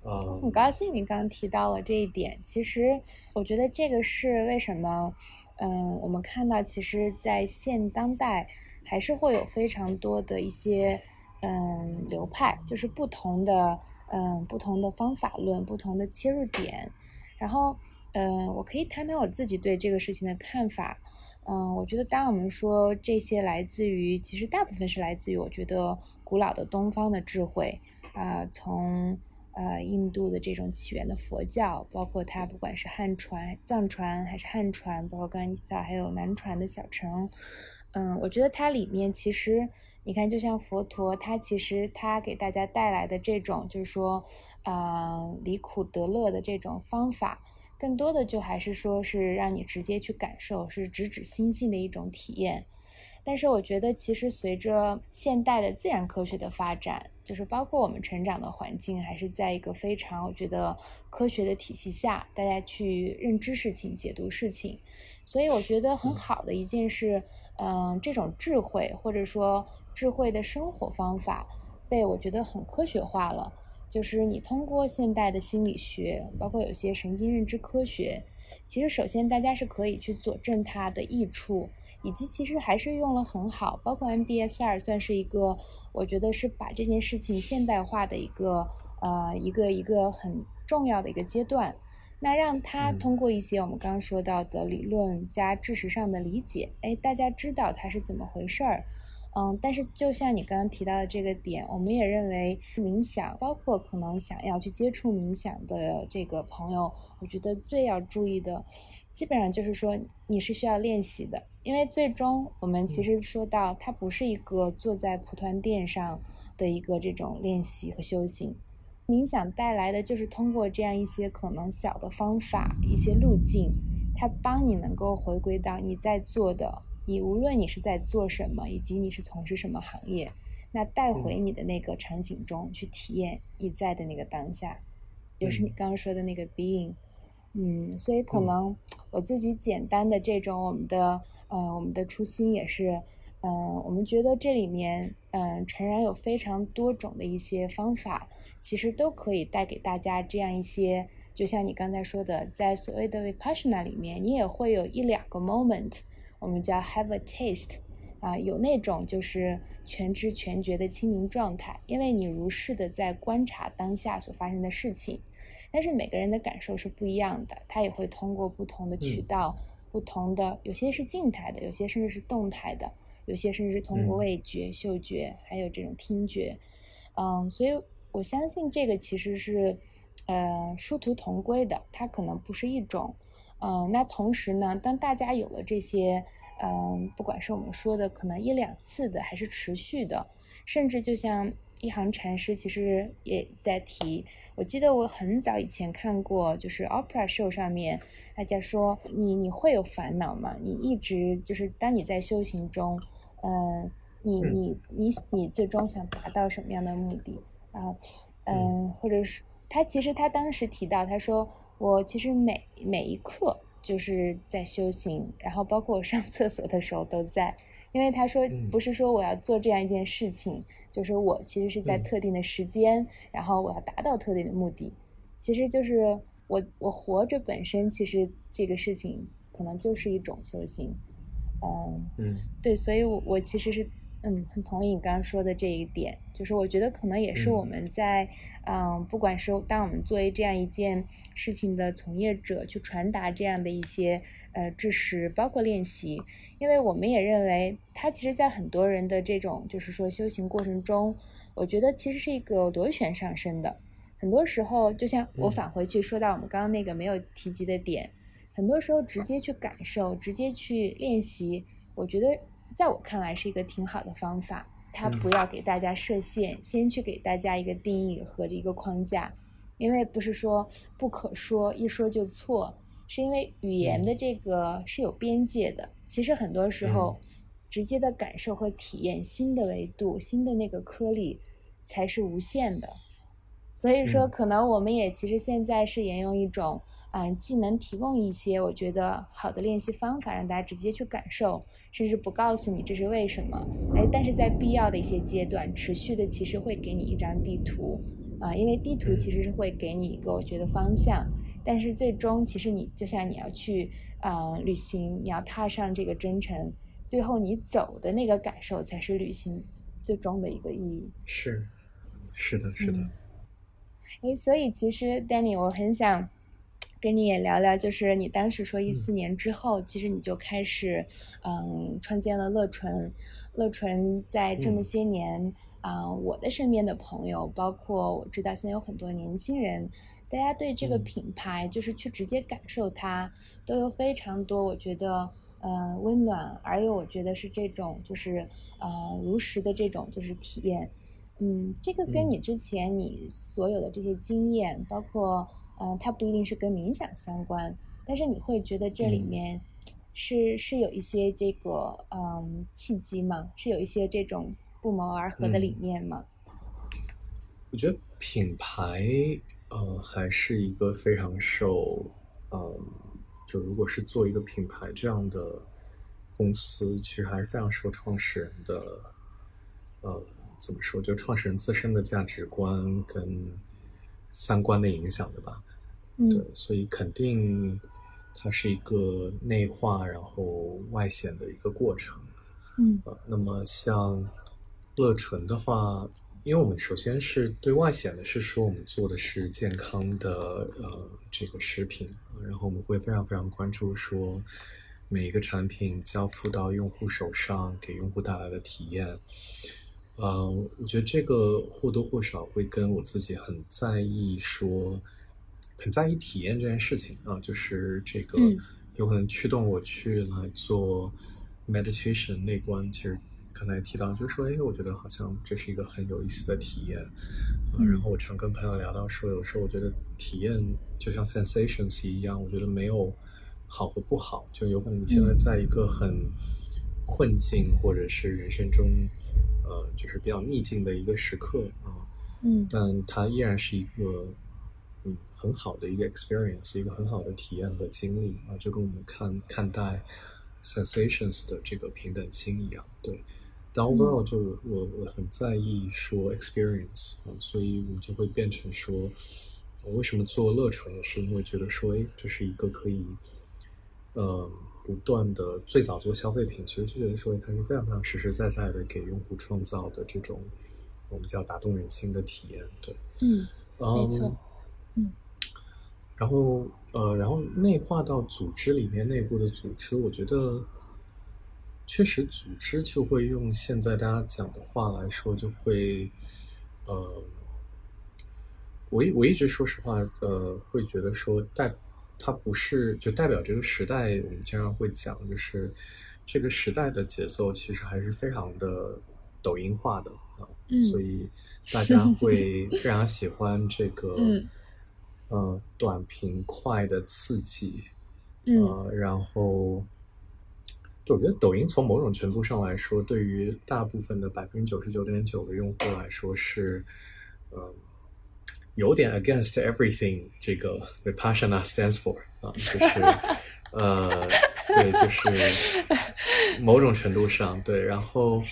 的，对啊。很高兴你刚刚提到了这一点，其实我觉得这个是为什么，嗯，我们看到其实，在现当代还是会有非常多的一些。嗯，流派就是不同的，嗯，不同的方法论，不同的切入点。然后，嗯，我可以谈谈我自己对这个事情的看法。嗯，我觉得当我们说这些来自于，其实大部分是来自于我觉得古老的东方的智慧啊，从呃印度的这种起源的佛教，包括它不管是汉传、藏传还是汉传，包括刚才提到还有南传的小乘。嗯，我觉得它里面其实。你看，就像佛陀，他其实他给大家带来的这种，就是说，呃，离苦得乐的这种方法，更多的就还是说是让你直接去感受，是直指心性的一种体验。但是我觉得，其实随着现代的自然科学的发展，就是包括我们成长的环境，还是在一个非常我觉得科学的体系下，大家去认知事情、解读事情。所以我觉得很好的一件事，嗯，这种智慧或者说智慧的生活方法，被我觉得很科学化了。就是你通过现代的心理学，包括有些神经认知科学，其实首先大家是可以去佐证它的益处。以及其实还是用了很好，包括 MBSR 算是一个，我觉得是把这件事情现代化的一个呃一个一个很重要的一个阶段。那让他通过一些我们刚刚说到的理论加知识上的理解，哎，大家知道它是怎么回事儿。嗯，但是就像你刚刚提到的这个点，我们也认为冥想，包括可能想要去接触冥想的这个朋友，我觉得最要注意的，基本上就是说你是需要练习的。因为最终我们其实说到，它不是一个坐在蒲团垫上的一个这种练习和修行。冥想带来的就是通过这样一些可能小的方法、一些路径，它帮你能够回归到你在做的，你无论你是在做什么，以及你是从事什么行业，那带回你的那个场景中去体验你在的那个当下，就是你刚刚说的那个 being。嗯，所以可能我自己简单的这种我们的呃我们的初心也是，嗯，我们觉得这里面嗯诚然有非常多种的一些方法，其实都可以带给大家这样一些，就像你刚才说的，在所谓的 vipassana 里面，你也会有一两个 moment，我们叫 have a taste，啊，有那种就是全知全觉的清明状态，因为你如是的在观察当下所发生的事情。但是每个人的感受是不一样的，他也会通过不同的渠道，不同的有些是静态的，有些甚至是动态的，有些甚至是通过味觉、嗅觉，还有这种听觉，嗯，所以我相信这个其实是，呃，殊途同归的，它可能不是一种，嗯，那同时呢，当大家有了这些，嗯，不管是我们说的可能一两次的，还是持续的，甚至就像。一行禅师其实也在提，我记得我很早以前看过，就是 opera show 上面，大家说你你会有烦恼吗？你一直就是当你在修行中，嗯，你你你你最终想达到什么样的目的啊？嗯，或者是他其实他当时提到，他说我其实每每一刻就是在修行，然后包括我上厕所的时候都在。因为他说不是说我要做这样一件事情，就是我其实是在特定的时间，然后我要达到特定的目的，其实就是我我活着本身，其实这个事情可能就是一种修行，嗯嗯，对，所以我我其实是。嗯，很同意你刚刚说的这一点，就是我觉得可能也是我们在，嗯，不管是当我们作为这样一件事情的从业者，去传达这样的一些呃知识，包括练习，因为我们也认为，它其实，在很多人的这种就是说修行过程中，我觉得其实是一个螺旋上升的。很多时候，就像我返回去说到我们刚刚那个没有提及的点，很多时候直接去感受，直接去练习，我觉得。在我看来是一个挺好的方法，它不要给大家设限，先去给大家一个定义和一个框架，因为不是说不可说，一说就错，是因为语言的这个是有边界的。其实很多时候，直接的感受和体验新的维度、新的那个颗粒才是无限的。所以说，可能我们也其实现在是沿用一种。嗯，既能提供一些我觉得好的练习方法，让大家直接去感受，甚至不告诉你这是为什么。哎，但是在必要的一些阶段，持续的其实会给你一张地图，啊，因为地图其实是会给你一个我觉得方向。但是最终，其实你就像你要去啊旅行，你要踏上这个征程，最后你走的那个感受才是旅行最终的一个意义。是，是的，是的。哎，所以其实 Danny，我很想。跟你也聊聊，就是你当时说一四年之后，其实你就开始，嗯，创建了乐纯。乐纯在这么些年，啊，我的身边的朋友，包括我知道现在有很多年轻人，大家对这个品牌，就是去直接感受它，都有非常多，我觉得，呃，温暖，而又我觉得是这种，就是，呃，如实的这种，就是体验。嗯，这个跟你之前你所有的这些经验，包括，嗯，它不一定是跟冥想相关，但是你会觉得这里面是是有一些这个嗯契机吗？是有一些这种不谋而合的理念吗？我觉得品牌呃还是一个非常受嗯，就如果是做一个品牌这样的公司，其实还是非常受创始人的呃怎么说，就创始人自身的价值观跟三观的影响的吧。对，所以肯定它是一个内化然后外显的一个过程。嗯，呃，那么像乐纯的话，因为我们首先是对外显的是说我们做的是健康的呃这个食品，然后我们会非常非常关注说每一个产品交付到用户手上给用户带来的体验。嗯，我觉得这个或多或少会跟我自己很在意说。很在意体验这件事情啊，就是这个有可能驱动我去来做 meditation 内观。其实刚才提到，就是说，哎，我觉得好像这是一个很有意思的体验啊。然后我常跟朋友聊到说，有时候我觉得体验就像 sensations 一样，我觉得没有好和不好，就有可能你现在在一个很困境或者是人生中呃，就是比较逆境的一个时刻啊，嗯，但它依然是一个。嗯，很好的一个 experience，一个很好的体验和经历啊，就跟我们看看待 sensations 的这个平等心一样。对，但 overall 就我我很在意说 experience 啊，所以我们就会变成说，我为什么做乐纯，也是因为觉得说，哎，这是一个可以呃不断的最早做消费品，其实就觉得说它是非常非常实实在在的给用户创造的这种我们叫打动人心的体验。对，嗯，没错。嗯，然后呃，然后内化到组织里面，内部的组织，我觉得确实组织就会用现在大家讲的话来说，就会呃，我我一直说实话，呃，会觉得说代它不是就代表这个时代，我们经常会讲，就是这个时代的节奏其实还是非常的抖音化的啊，所以大家会非常喜欢这个。呃，短平快的刺激，呃，然后，我觉得抖音从某种程度上来说，对于大部分的百分之九十九点九的用户来说是，呃，有点 against everything。这个 Vipassana stands for 啊，就是呃，对，就是某种程度上对，然后，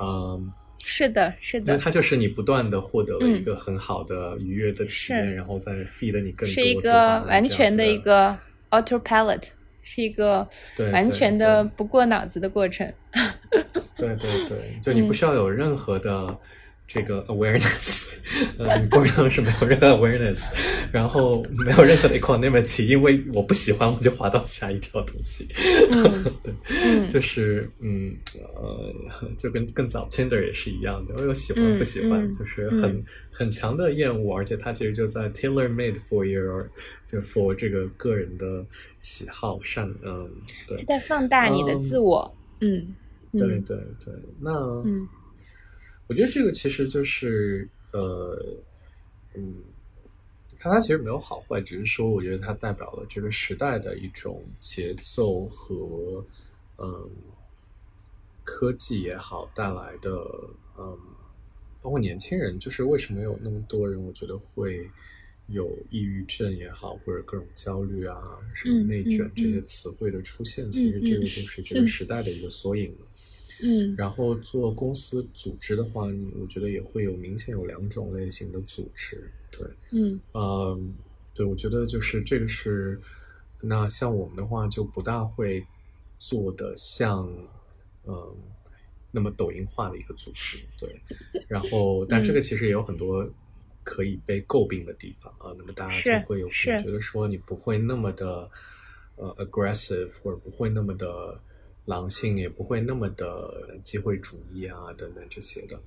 嗯。是的，是的，因为它就是你不断的获得了一个很好的愉悦的体验，然后再 feed 你更多。是一个完全的一个 autopilot，是一个完全的不过脑子的过程。<laughs> 对对对，就你不需要有任何的。这个 awareness，<laughs> 呃，过程是没有任何 awareness，然后没有任何的 equanimity，因为我不喜欢，我就滑到下一条东西。对，就是嗯呃，就跟更早 Tinder 也是一样的，我有喜欢不喜欢，就是很很强的厌恶，而且它其实就在 tailor made for your 就 for 这个个人的喜好上，嗯，对，在放大你的自我，嗯，对对对，那嗯。我觉得这个其实就是，呃，嗯，看它其实没有好坏，只是说我觉得它代表了这个时代的一种节奏和，嗯，科技也好带来的，嗯，包括年轻人，就是为什么有那么多人，我觉得会有抑郁症也好，或者各种焦虑啊，什么内卷这些词汇的出现，其实这个就是这个时代的一个缩影。嗯，然后做公司组织的话，你我觉得也会有明显有两种类型的组织，对，嗯，呃，对，我觉得就是这个是，那像我们的话就不大会做的像，嗯，那么抖音化的一个组织，对，然后 <laughs> 但这个其实也有很多可以被诟病的地方啊，那么大家就会有觉得说你不会那么的呃 aggressive 或者不会那么的。狼性也不会那么的机会主义啊，等等这些的。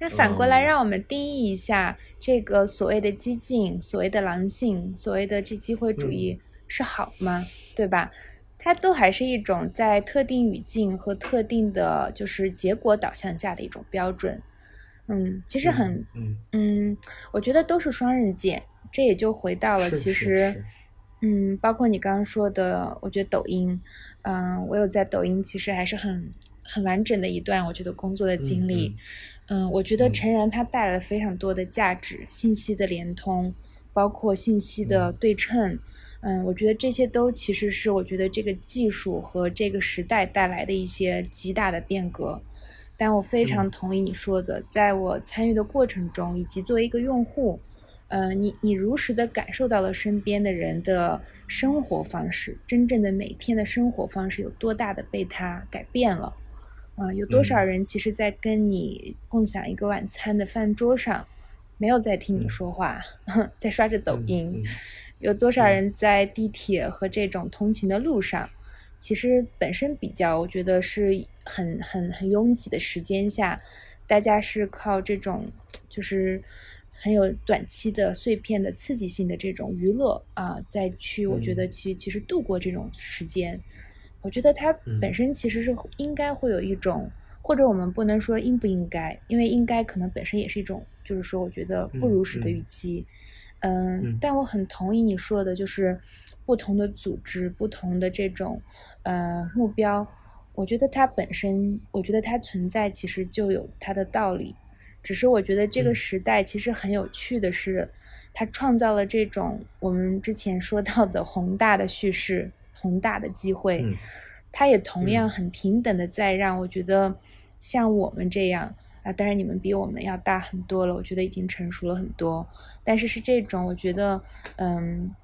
那反过来，让我们定义一下这个所谓的激进、所谓的狼性、所谓的这机会主义是好吗？对吧？它都还是一种在特定语境和特定的，就是结果导向下的一种标准。嗯，其实很，嗯嗯，我觉得都是双刃剑。这也就回到了其实，嗯，包括你刚刚说的，我觉得抖音。嗯，我有在抖音，其实还是很很完整的一段，我觉得工作的经历。嗯，我觉得成人它带来了非常多的价值，信息的连通，包括信息的对称。嗯，我觉得这些都其实是我觉得这个技术和这个时代带来的一些极大的变革。但我非常同意你说的，在我参与的过程中，以及作为一个用户。呃，你你如实的感受到了身边的人的生活方式，真正的每天的生活方式有多大的被他改变了？啊，有多少人其实，在跟你共享一个晚餐的饭桌上，没有在听你说话，<laughs> 在刷着抖音？有多少人在地铁和这种通勤的路上，其实本身比较，我觉得是很很很拥挤的时间下，大家是靠这种就是。很有短期的碎片的刺激性的这种娱乐啊，再去我觉得去其实度过这种时间，我觉得它本身其实是应该会有一种，或者我们不能说应不应该，因为应该可能本身也是一种，就是说我觉得不如实的预期。嗯，但我很同意你说的，就是不同的组织、不同的这种呃目标，我觉得它本身，我觉得它存在其实就有它的道理。只是我觉得这个时代其实很有趣的是，它创造了这种我们之前说到的宏大的叙事、宏大的机会，它也同样很平等的在让我觉得像我们这样啊，当然你们比我们要大很多了，我觉得已经成熟了很多，但是是这种我觉得嗯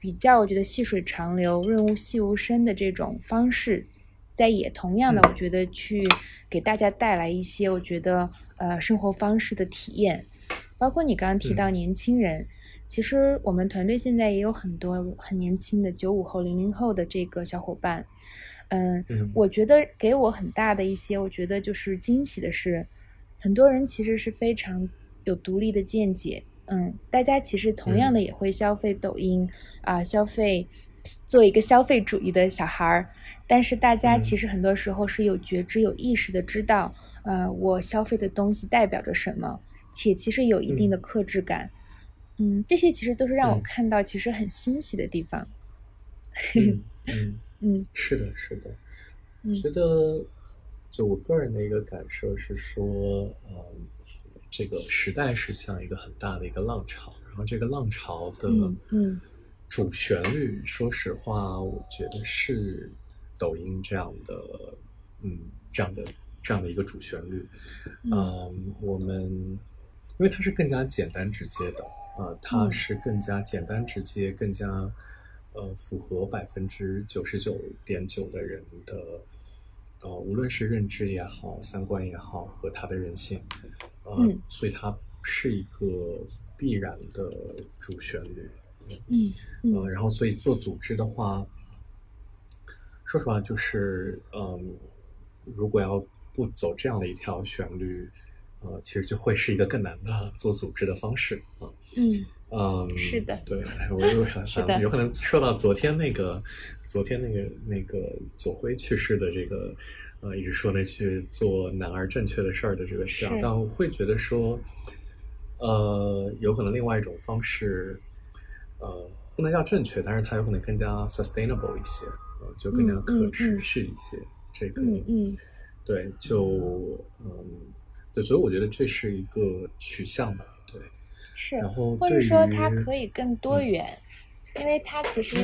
比较我觉得细水长流、润物细无声的这种方式。在也同样的，我觉得去给大家带来一些我觉得呃生活方式的体验，包括你刚刚提到年轻人，其实我们团队现在也有很多很年轻的九五后、零零后的这个小伙伴，嗯，我觉得给我很大的一些，我觉得就是惊喜的是，很多人其实是非常有独立的见解，嗯，大家其实同样的也会消费抖音啊，消费做一个消费主义的小孩儿。但是大家其实很多时候是有觉知、有意识的知道，呃，我消费的东西代表着什么，且其实有一定的克制感。嗯，这些其实都是让我看到其实很欣喜的地方。嗯 <laughs> 嗯，是的，是的。我觉得，就我个人的一个感受是说，呃，这个时代是像一个很大的一个浪潮，然后这个浪潮的嗯主旋律，说实话，我觉得是。抖音这样的，嗯，这样的这样的一个主旋律，嗯，我们因为它是更加简单直接的，呃，它是更加简单直接，更加呃符合百分之九十九点九的人的，呃，无论是认知也好，三观也好，和他的人性，嗯，所以它是一个必然的主旋律，嗯，呃，然后所以做组织的话。说实话，就是嗯，如果要不走这样的一条旋律，呃，其实就会是一个更难的做组织的方式啊。嗯嗯，是的，对，我又想 <laughs> 有可能说到昨天那个，昨天那个那个左晖去世的这个，呃，一直说那句做男儿正确的事儿的这个事，但我会觉得说，呃，有可能另外一种方式，呃，不能叫正确，但是它有可能更加 sustainable 一些。就更加可持续一些，这个，嗯，对，就嗯，对，所以我觉得这是一个取向吧，对，是，然后或者说它可以更多元，因为它其实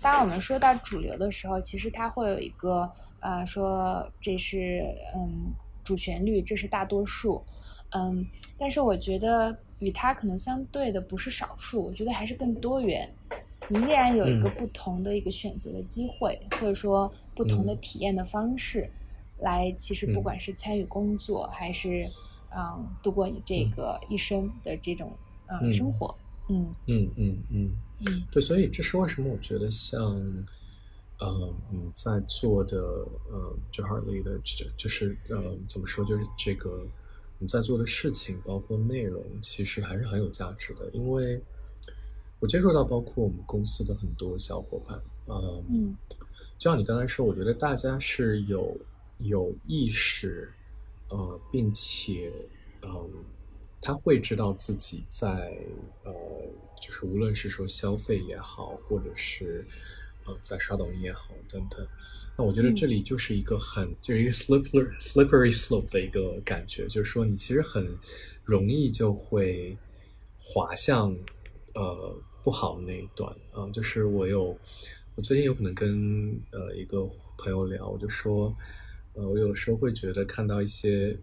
当我们说到主流的时候，其实它会有一个啊，说这是嗯主旋律，这是大多数，嗯，但是我觉得与它可能相对的不是少数，我觉得还是更多元。你依然有一个不同的一个选择的机会，或者说不同的体验的方式，来其实不管是参与工作，还是嗯度过你这个一生的这种嗯生活，嗯。嗯嗯嗯嗯，对，所以这是为什么我觉得像嗯嗯在做的呃 j a r l y 的就就是呃怎么说就是这个你在做的事情，包括内容，其实还是很有价值的，因为。我接触到包括我们公司的很多小伙伴，嗯，就像你刚才说，我觉得大家是有有意识，呃，并且，嗯，他会知道自己在，呃，就是无论是说消费也好，或者是，呃，在刷抖音也好等等。那我觉得这里就是一个很就是一个 slippery <laughs> slippery slope 的一个感觉，就是说你其实很容易就会滑向呃不好的那一段啊。就是我有我最近有可能跟呃一个朋友聊，我就说呃我有的时候会觉得看到一些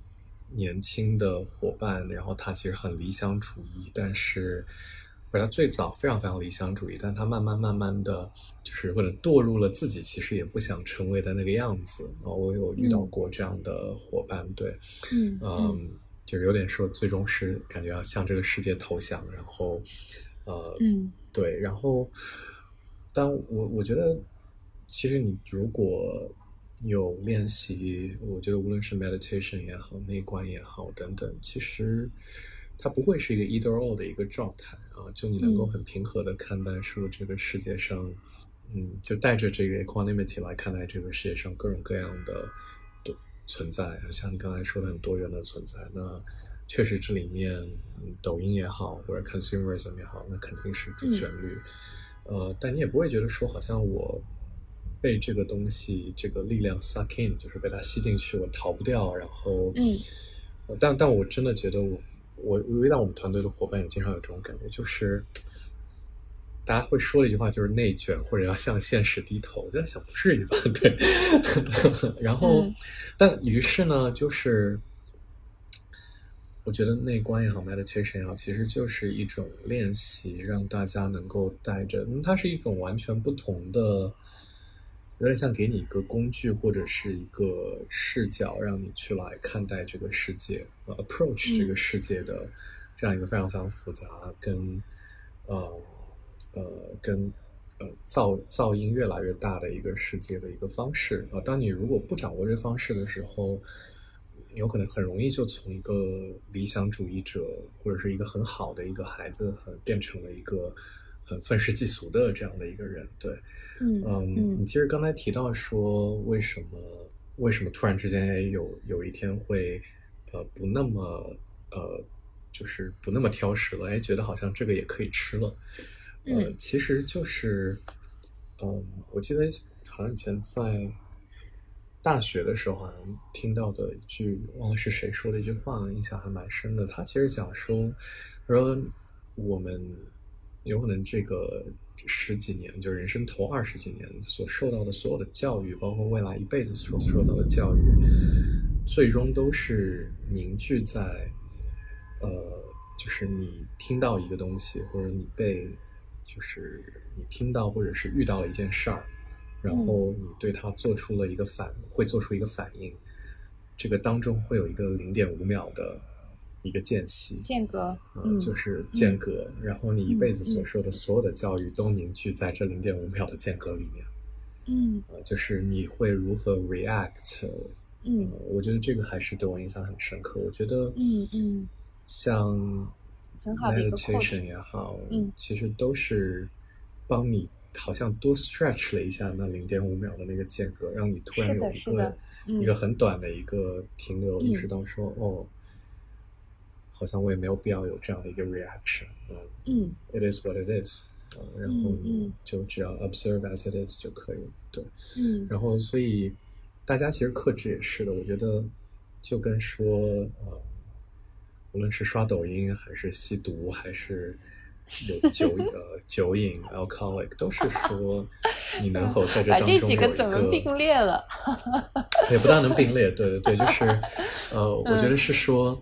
年轻的伙伴，然后他其实很理想主义，但是。而他最早非常非常理想主义，但他慢慢慢慢的就是或者堕入了自己其实也不想成为的那个样子啊。我有遇到过这样的伙伴，对，嗯嗯，就是有点说最终是感觉要向这个世界投降，然后呃，嗯，对，然后，但我我觉得其实你如果有练习，我觉得无论是 meditation 也好，内观也好等等，其实它不会是一个 either or 的一个状态。啊，就你能够很平和的看待说这个世界上，嗯，就带着这个 equanimity 来看待这个世界上各种各样的存在，像你刚才说的很多元的存在。那确实这里面，抖音也好，或者 consumerism 也好，那肯定是主旋律。呃，但你也不会觉得说好像我被这个东西这个力量 suck in，就是被它吸进去，我逃不掉。然后，嗯，但但我真的觉得我。我遇到我们团队的伙伴也经常有这种感觉，就是大家会说的一句话，就是内卷或者要向现实低头。我在想，不至于吧？对。<laughs> 然后，但于是呢，就是我觉得内观也好，meditation 也好，其实就是一种练习，让大家能够带着，它是一种完全不同的。有点像给你一个工具或者是一个视角，让你去来看待这个世界，approach 这个世界的这样一个非常非常复杂、跟呃呃跟呃噪噪音越来越大的一个世界的一个方式啊。当你如果不掌握这方式的时候，有可能很容易就从一个理想主义者或者是一个很好的一个孩子，变成了一个。很愤世嫉俗的这样的一个人，对，嗯嗯，你其实刚才提到说，为什么为什么突然之间有有一天会呃不那么呃就是不那么挑食了？哎，觉得好像这个也可以吃了，呃，其实就是嗯，我记得好像以前在大学的时候好像听到的一句，忘了是谁说的一句话，印象还蛮深的。他其实讲说，说我们。有可能这个十几年，就人生头二十几年所受到的所有的教育，包括未来一辈子所受到的教育，最终都是凝聚在，呃，就是你听到一个东西，或者你被，就是你听到或者是遇到了一件事儿，然后你对它做出了一个反，会做出一个反应，这个当中会有一个零点五秒的。一个间隙，间隔，嗯，就是间隔，然后你一辈子所受的所有的教育都凝聚在这零点五秒的间隔里面，嗯，呃，就是你会如何 react，嗯，我觉得这个还是对我印象很深刻。我觉得，嗯嗯，像 meditation 也好，嗯，其实都是帮你好像多 stretch 了一下那零点五秒的那个间隔，让你突然有一个一个很短的一个停留，意识到说，哦。好像我也没有必要有这样的一个 reaction，嗯，it is what it is，啊，然后你就只要 observe as it is 就可以了，对，嗯，然后所以大家其实克制也是的，我觉得就跟说，呃，无论是刷抖音还是吸毒还是有酒呃酒瘾 alcoholic，都是说你能否在这当中有一个怎么并列了？<laughs> 也不大能并列，对对对，就是呃，我觉得是说。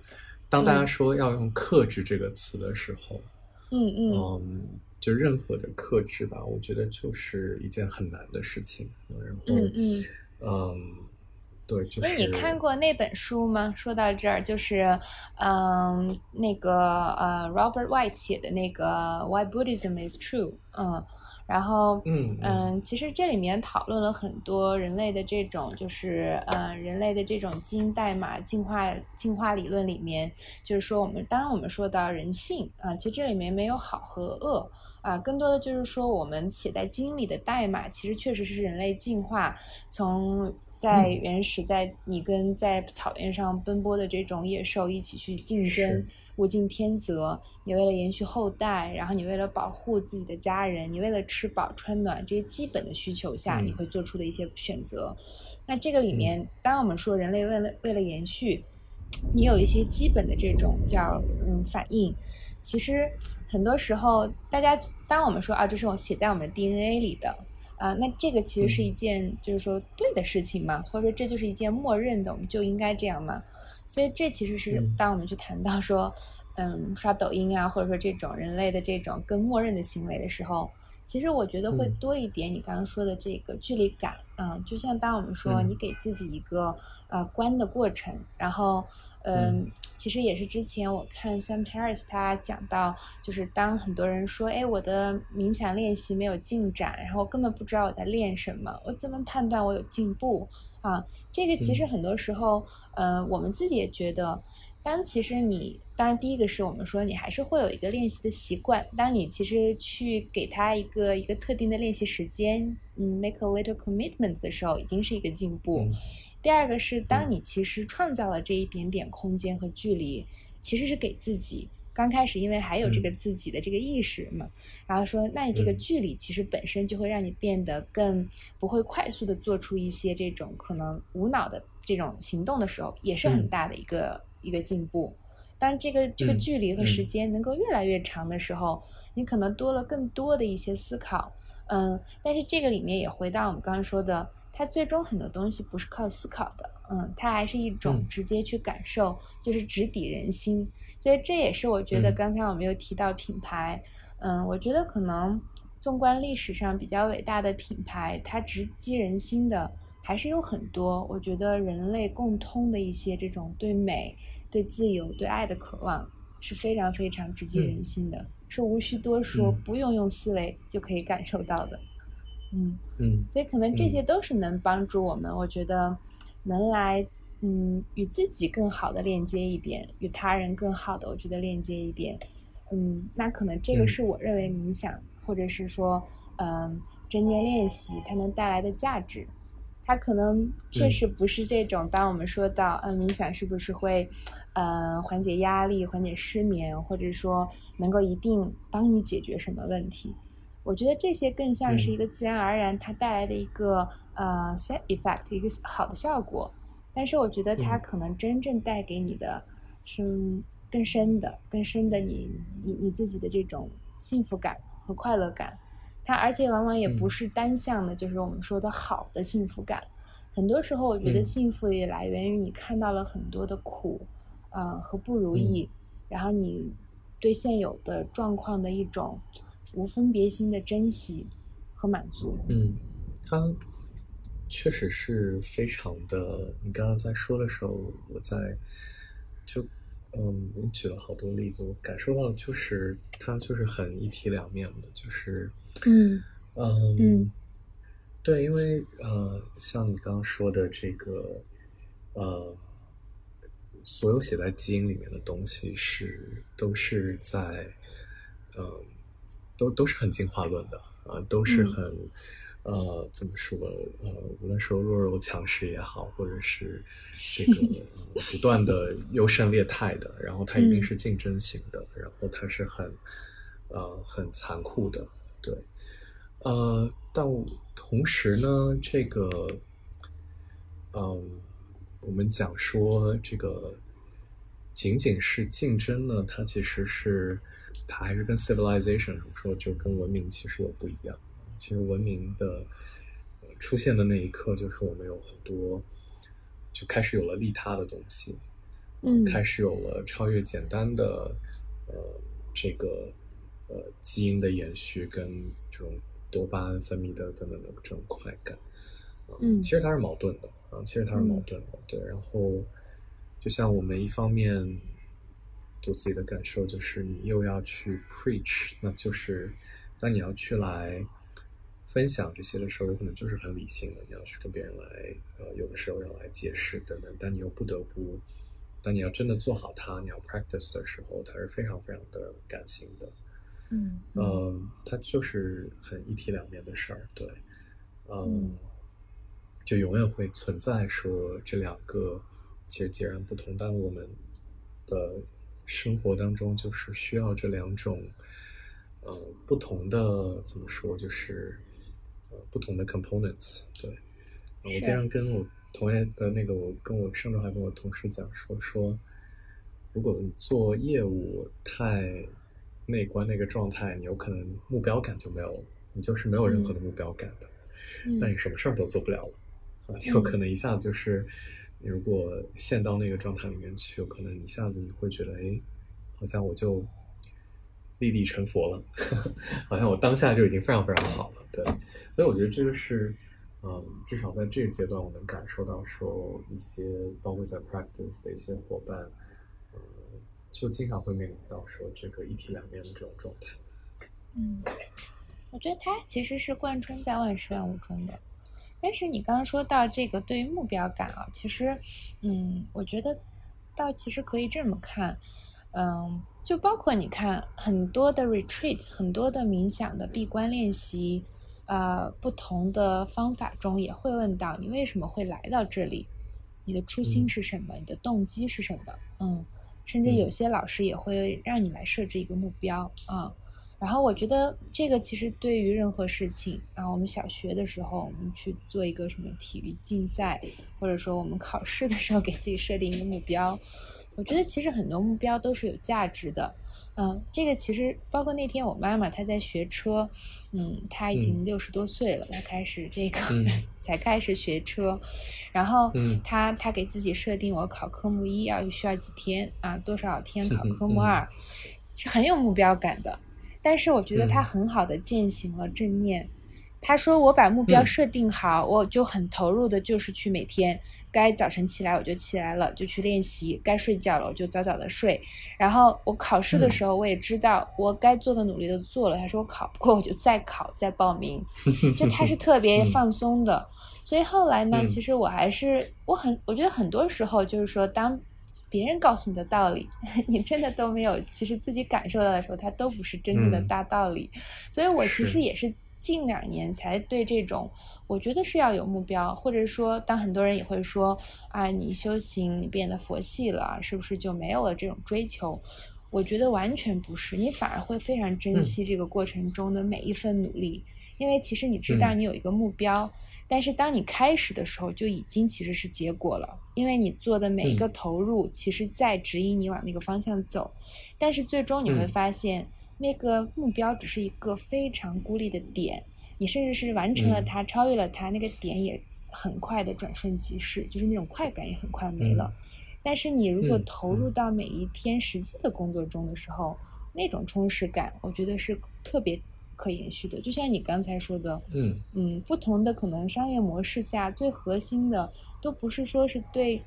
当大家说要用“克制”这个词的时候，嗯嗯，嗯，就任何的克制吧，我觉得就是一件很难的事情。然后，嗯嗯，嗯，对，就是。那你看过那本书吗？说到这儿，就是，嗯，那个呃，Robert White 写的那个《Why Buddhism Is True》，嗯。然后，嗯嗯，其实这里面讨论了很多人类的这种，就是呃，人类的这种基因代码进化进化理论里面，就是说我们当然我们说到人性啊，其实这里面没有好和恶啊，更多的就是说我们写在基因里的代码，其实确实是人类进化从在原始，在你跟在草原上奔波的这种野兽一起去竞争，物竞天择。你为了延续后代，然后你为了保护自己的家人，你为了吃饱穿暖这些基本的需求下，你会做出的一些选择。那这个里面，当我们说人类为了为了延续，你有一些基本的这种叫嗯反应，其实很多时候大家当我们说啊，这是我写在我们 DNA 里的。啊，那这个其实是一件就是说对的事情嘛，或者说这就是一件默认的，我们就应该这样嘛。所以这其实是当我们去谈到说，嗯，刷抖音啊，或者说这种人类的这种更默认的行为的时候，其实我觉得会多一点你刚刚说的这个距离感。嗯，就像当我们说你给自己一个呃关的过程，然后嗯。其实也是之前我看 Sam Harris 他讲到，就是当很多人说，哎，我的冥想练习没有进展，然后根本不知道我在练什么，我怎么判断我有进步啊？这个其实很多时候，呃，我们自己也觉得，当其实你，当然第一个是我们说你还是会有一个练习的习惯，当你其实去给他一个一个特定的练习时间，嗯，make a little commitment 的时候，已经是一个进步。第二个是，当你其实创造了这一点点空间和距离，其实是给自己刚开始，因为还有这个自己的这个意识嘛，然后说，那你这个距离其实本身就会让你变得更不会快速的做出一些这种可能无脑的这种行动的时候，也是很大的一个一个进步。当这个这个距离和时间能够越来越长的时候，你可能多了更多的一些思考，嗯，但是这个里面也回到我们刚刚说的。它最终很多东西不是靠思考的，嗯，它还是一种直接去感受，就是直抵人心。所以这也是我觉得刚才我们又提到品牌，嗯，我觉得可能纵观历史上比较伟大的品牌，它直击人心的还是有很多。我觉得人类共通的一些这种对美、对自由、对爱的渴望是非常非常直击人心的，是无需多说，不用用思维就可以感受到的。嗯嗯，所以可能这些都是能帮助我们，我觉得能来嗯与自己更好的链接一点，与他人更好的，我觉得链接一点，嗯，那可能这个是我认为冥想或者是说嗯正念练习它能带来的价值，它可能确实不是这种。当我们说到嗯冥想是不是会呃缓解压力、缓解失眠，或者说能够一定帮你解决什么问题？我觉得这些更像是一个自然而然它带来的一个呃 set effect 一个好的效果，但是我觉得它可能真正带给你的是更深的、更深的你你你自己的这种幸福感和快乐感。它而且往往也不是单向的，就是我们说的好的幸福感。很多时候，我觉得幸福也来源于你看到了很多的苦啊和不如意，然后你对现有的状况的一种。无分别心的珍惜和满足。嗯，它确实是非常的。你刚刚在说的时候，我在就嗯，你举了好多例子，我感受到就是它就是很一体两面的，就是嗯。嗯。嗯，对，因为呃，像你刚刚说的这个呃，所有写在基因里面的东西是都是在嗯。都都是很进化论的啊，都是很呃怎么说呃，无论说弱肉强食也好，或者是这个 <laughs> 不断的优胜劣汰的，然后它一定是竞争型的，然后它是很呃很残酷的，对，呃，但同时呢，这个嗯，我们讲说这个仅仅是竞争呢，它其实是。它还是跟 civilization 说，就跟文明其实有不一样。其实文明的出现的那一刻，就是我们有很多就开始有了利他的东西，嗯，开始有了超越简单的呃这个呃基因的延续跟这种多巴胺分泌的等等的这种快感。嗯，其实它是矛盾的啊，其实它是矛盾的。对，然后就像我们一方面。做自己的感受，就是你又要去 preach，那就是当你要去来分享这些的时候，有可能就是很理性的，你要去跟别人来，呃，有的时候要来解释等等，但你又不得不，当你要真的做好它，你要 practice 的时候，它是非常非常的感性的，嗯，呃，它就是很一体两面的事儿，对，嗯，就永远会存在说这两个其实截然不同，但我们的生活当中就是需要这两种呃不同的怎么说，就是呃不同的 components。对，我经常跟我同学的那个，我跟我上周还跟我同事讲说说，如果你做业务太内观那个状态，你有可能目标感就没有了，你就是没有任何的目标感的，那你什么事儿都做不了了。你有可能一下子就是，你如果陷到那个状态里面去，有可能一下子你会觉得，哎，好像我就立地成佛了，<laughs> 好像我当下就已经非常非常好了，对。所以我觉得这个是，嗯，至少在这个阶段，我能感受到说一些，包括在 practice 的一些伙伴，呃，就经常会面临到说这个一体两面的这种状态。嗯，我觉得它其实是贯穿在万事万物中的。但是你刚刚说到这个对于目标感啊，其实，嗯，我觉得倒其实可以这么看，嗯，就包括你看很多的 retreat，很多的冥想的闭关练习，呃，不同的方法中也会问到你为什么会来到这里，你的初心是什么，你的动机是什么，嗯，甚至有些老师也会让你来设置一个目标啊。然后我觉得这个其实对于任何事情，啊，我们小学的时候，我们去做一个什么体育竞赛，或者说我们考试的时候给自己设定一个目标，我觉得其实很多目标都是有价值的。嗯，这个其实包括那天我妈妈她在学车，嗯，她已经六十多岁了，她开始这个 <laughs> 才开始学车，然后她她给自己设定我考科目一要需要几天啊，多少天考科目二，是很有目标感的。但是我觉得她很好的践行了正念。她说：“我把目标设定好，我就很投入的，就是去每天该早晨起来我就起来了，就去练习；该睡觉了我就早早的睡。然后我考试的时候，我也知道我该做的努力都做了。他说我考不过我就再考再报名。<laughs> 就他是特别放松的。所以后来呢，其实我还是我很我觉得很多时候就是说当。”别人告诉你的道理，<laughs> 你真的都没有，其实自己感受到的时候，它都不是真正的大道理。所以我其实也是近两年才对这种，我觉得是要有目标，或者说，当很多人也会说啊，你修行，你变得佛系了，是不是就没有了这种追求？我觉得完全不是，你反而会非常珍惜这个过程中的每一份努力，因为其实你知道你有一个目标。但是当你开始的时候，就已经其实是结果了，因为你做的每一个投入，其实在指引你往那个方向走。但是最终你会发现，那个目标只是一个非常孤立的点，你甚至是完成了它，超越了它，那个点也很快的转瞬即逝，就是那种快感也很快没了。但是你如果投入到每一天实际的工作中的时候，那种充实感，我觉得是特别。可延续的，就像你刚才说的，嗯嗯，不同的可能商业模式下，最核心的都不是说是对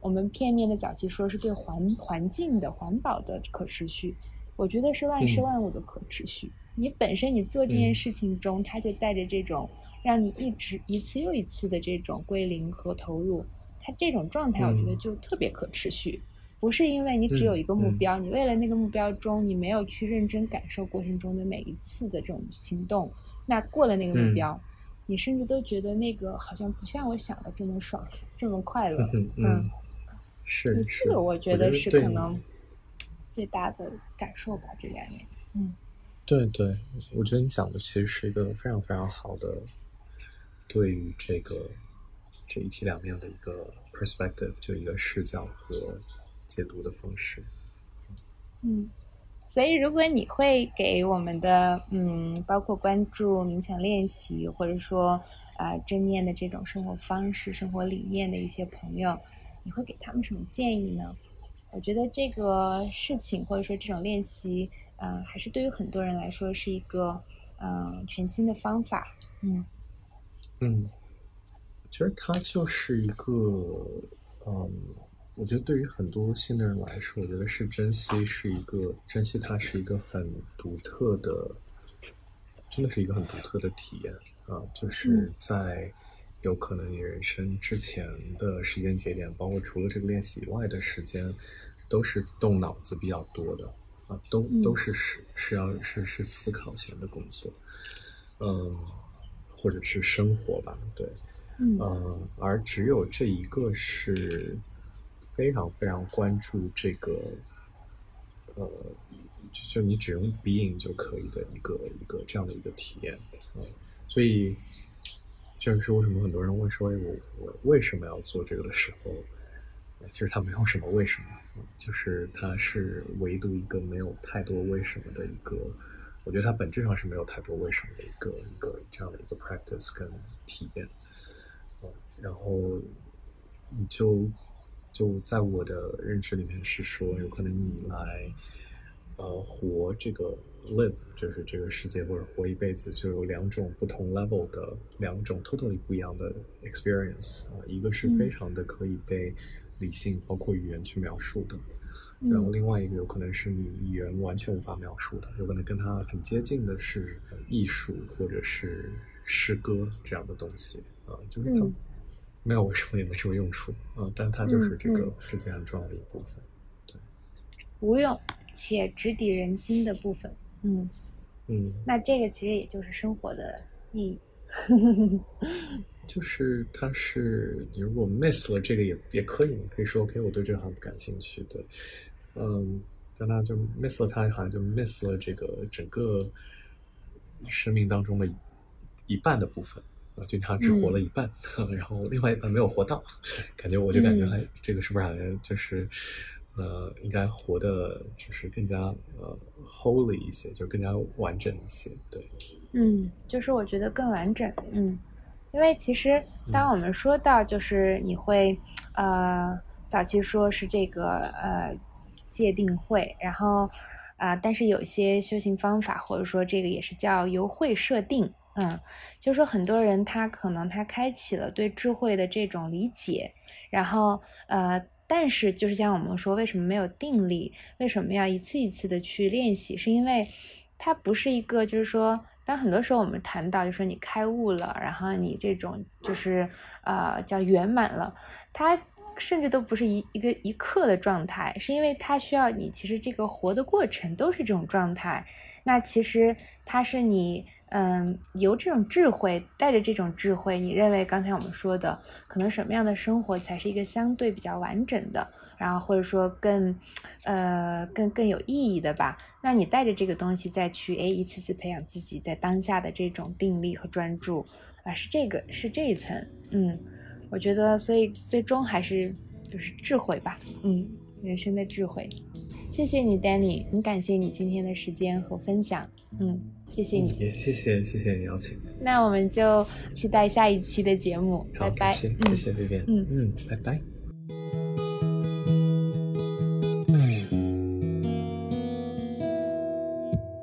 我们片面的早期说是对环环境的环保的可持续，我觉得是万事万物的可持续。你本身你做这件事情中，它就带着这种让你一直一次又一次的这种归零和投入，它这种状态，我觉得就特别可持续。不是因为你只有一个目标，你为了那个目标中，你没有去认真感受过程中的每一次的这种行动，那过了那个目标，你甚至都觉得那个好像不像我想的这么爽，这么快乐。嗯，是是，这个我觉得是可能最大的感受吧，这两年。嗯，对对，我觉得你讲的其实是一个非常非常好的，对于这个这一体两面的一个 perspective，就一个视角和。解读的方式，嗯，所以如果你会给我们的嗯，包括关注冥想练习，或者说啊正念的这种生活方式、生活理念的一些朋友，你会给他们什么建议呢？我觉得这个事情或者说这种练习，嗯，还是对于很多人来说是一个嗯全新的方法，嗯嗯，我觉得它就是一个嗯。我觉得对于很多新的人来说，我觉得是珍惜是一个珍惜，它是一个很独特的，真的是一个很独特的体验啊！就是在有可能你人生之前的时间节点，包括除了这个练习以外的时间，都是动脑子比较多的啊，都都是是是要是是思考型的工作，嗯，或者是生活吧，对，嗯，而只有这一个是非常非常关注这个，呃，就就你只用 being 就可以的一个一个这样的一个体验，嗯，所以就是为什么很多人问说，我我为什么要做这个的时候，其实他没有什么为什么，就是它是唯独一个没有太多为什么的一个，我觉得它本质上是没有太多为什么的一个一个这样的一个 practice 跟体验。然后你就就在我的认知里面是说，有可能你来呃活这个 live 就是这个世界或者活一辈子，就有两种不同 level 的两种 totally 不一样的 experience 啊，一个是非常的可以被理性包括语言去描述的，然后另外一个有可能是你语言完全无法描述的，有可能跟它很接近的是艺术或者是诗歌这样的东西啊，就是它。没有为什么也没什么用处，嗯，但它就是这个世界很重要的一部分，对，无用且直抵人心的部分，嗯嗯，那这个其实也就是生活的意义，就是它是你如果 miss 了这个也也可以，你可以说 OK 我对这行不感兴趣，对，嗯，但他就 miss 了它，好像就 miss 了这个整个生命当中的一半的部分。就他只活了一半，<laughs> 然后另外一半没有活到，感觉我就感觉哎，这个是不是好像就是呃，应该活的就是更加呃 holy 一些，就更加完整一些，对。嗯，就是我觉得更完整，嗯，因为其实当我们说到就是你会呃早期说是这个呃界定会，然后啊，但是有些修行方法或者说这个也是叫由会设定。嗯，就是说很多人他可能他开启了对智慧的这种理解，然后呃，但是就是像我们说，为什么没有定力？为什么要一次一次的去练习？是因为它不是一个，就是说，当很多时候我们谈到，就说你开悟了，然后你这种就是呃叫圆满了，它甚至都不是一一个一刻的状态，是因为它需要你其实这个活的过程都是这种状态。那其实它是你。嗯，由这种智慧带着这种智慧，你认为刚才我们说的，可能什么样的生活才是一个相对比较完整的，然后或者说更，呃，更更有意义的吧？那你带着这个东西再去，哎，一次次培养自己在当下的这种定力和专注，啊，是这个，是这一层。嗯，我觉得，所以最终还是就是智慧吧。嗯，人生的智慧。谢谢你，Danny，很感谢你今天的时间和分享。嗯，谢谢你，也谢谢谢谢你邀请。那我们就期待下一期的节目，拜拜。谢谢谢谢薇薇，嗯嗯，拜拜。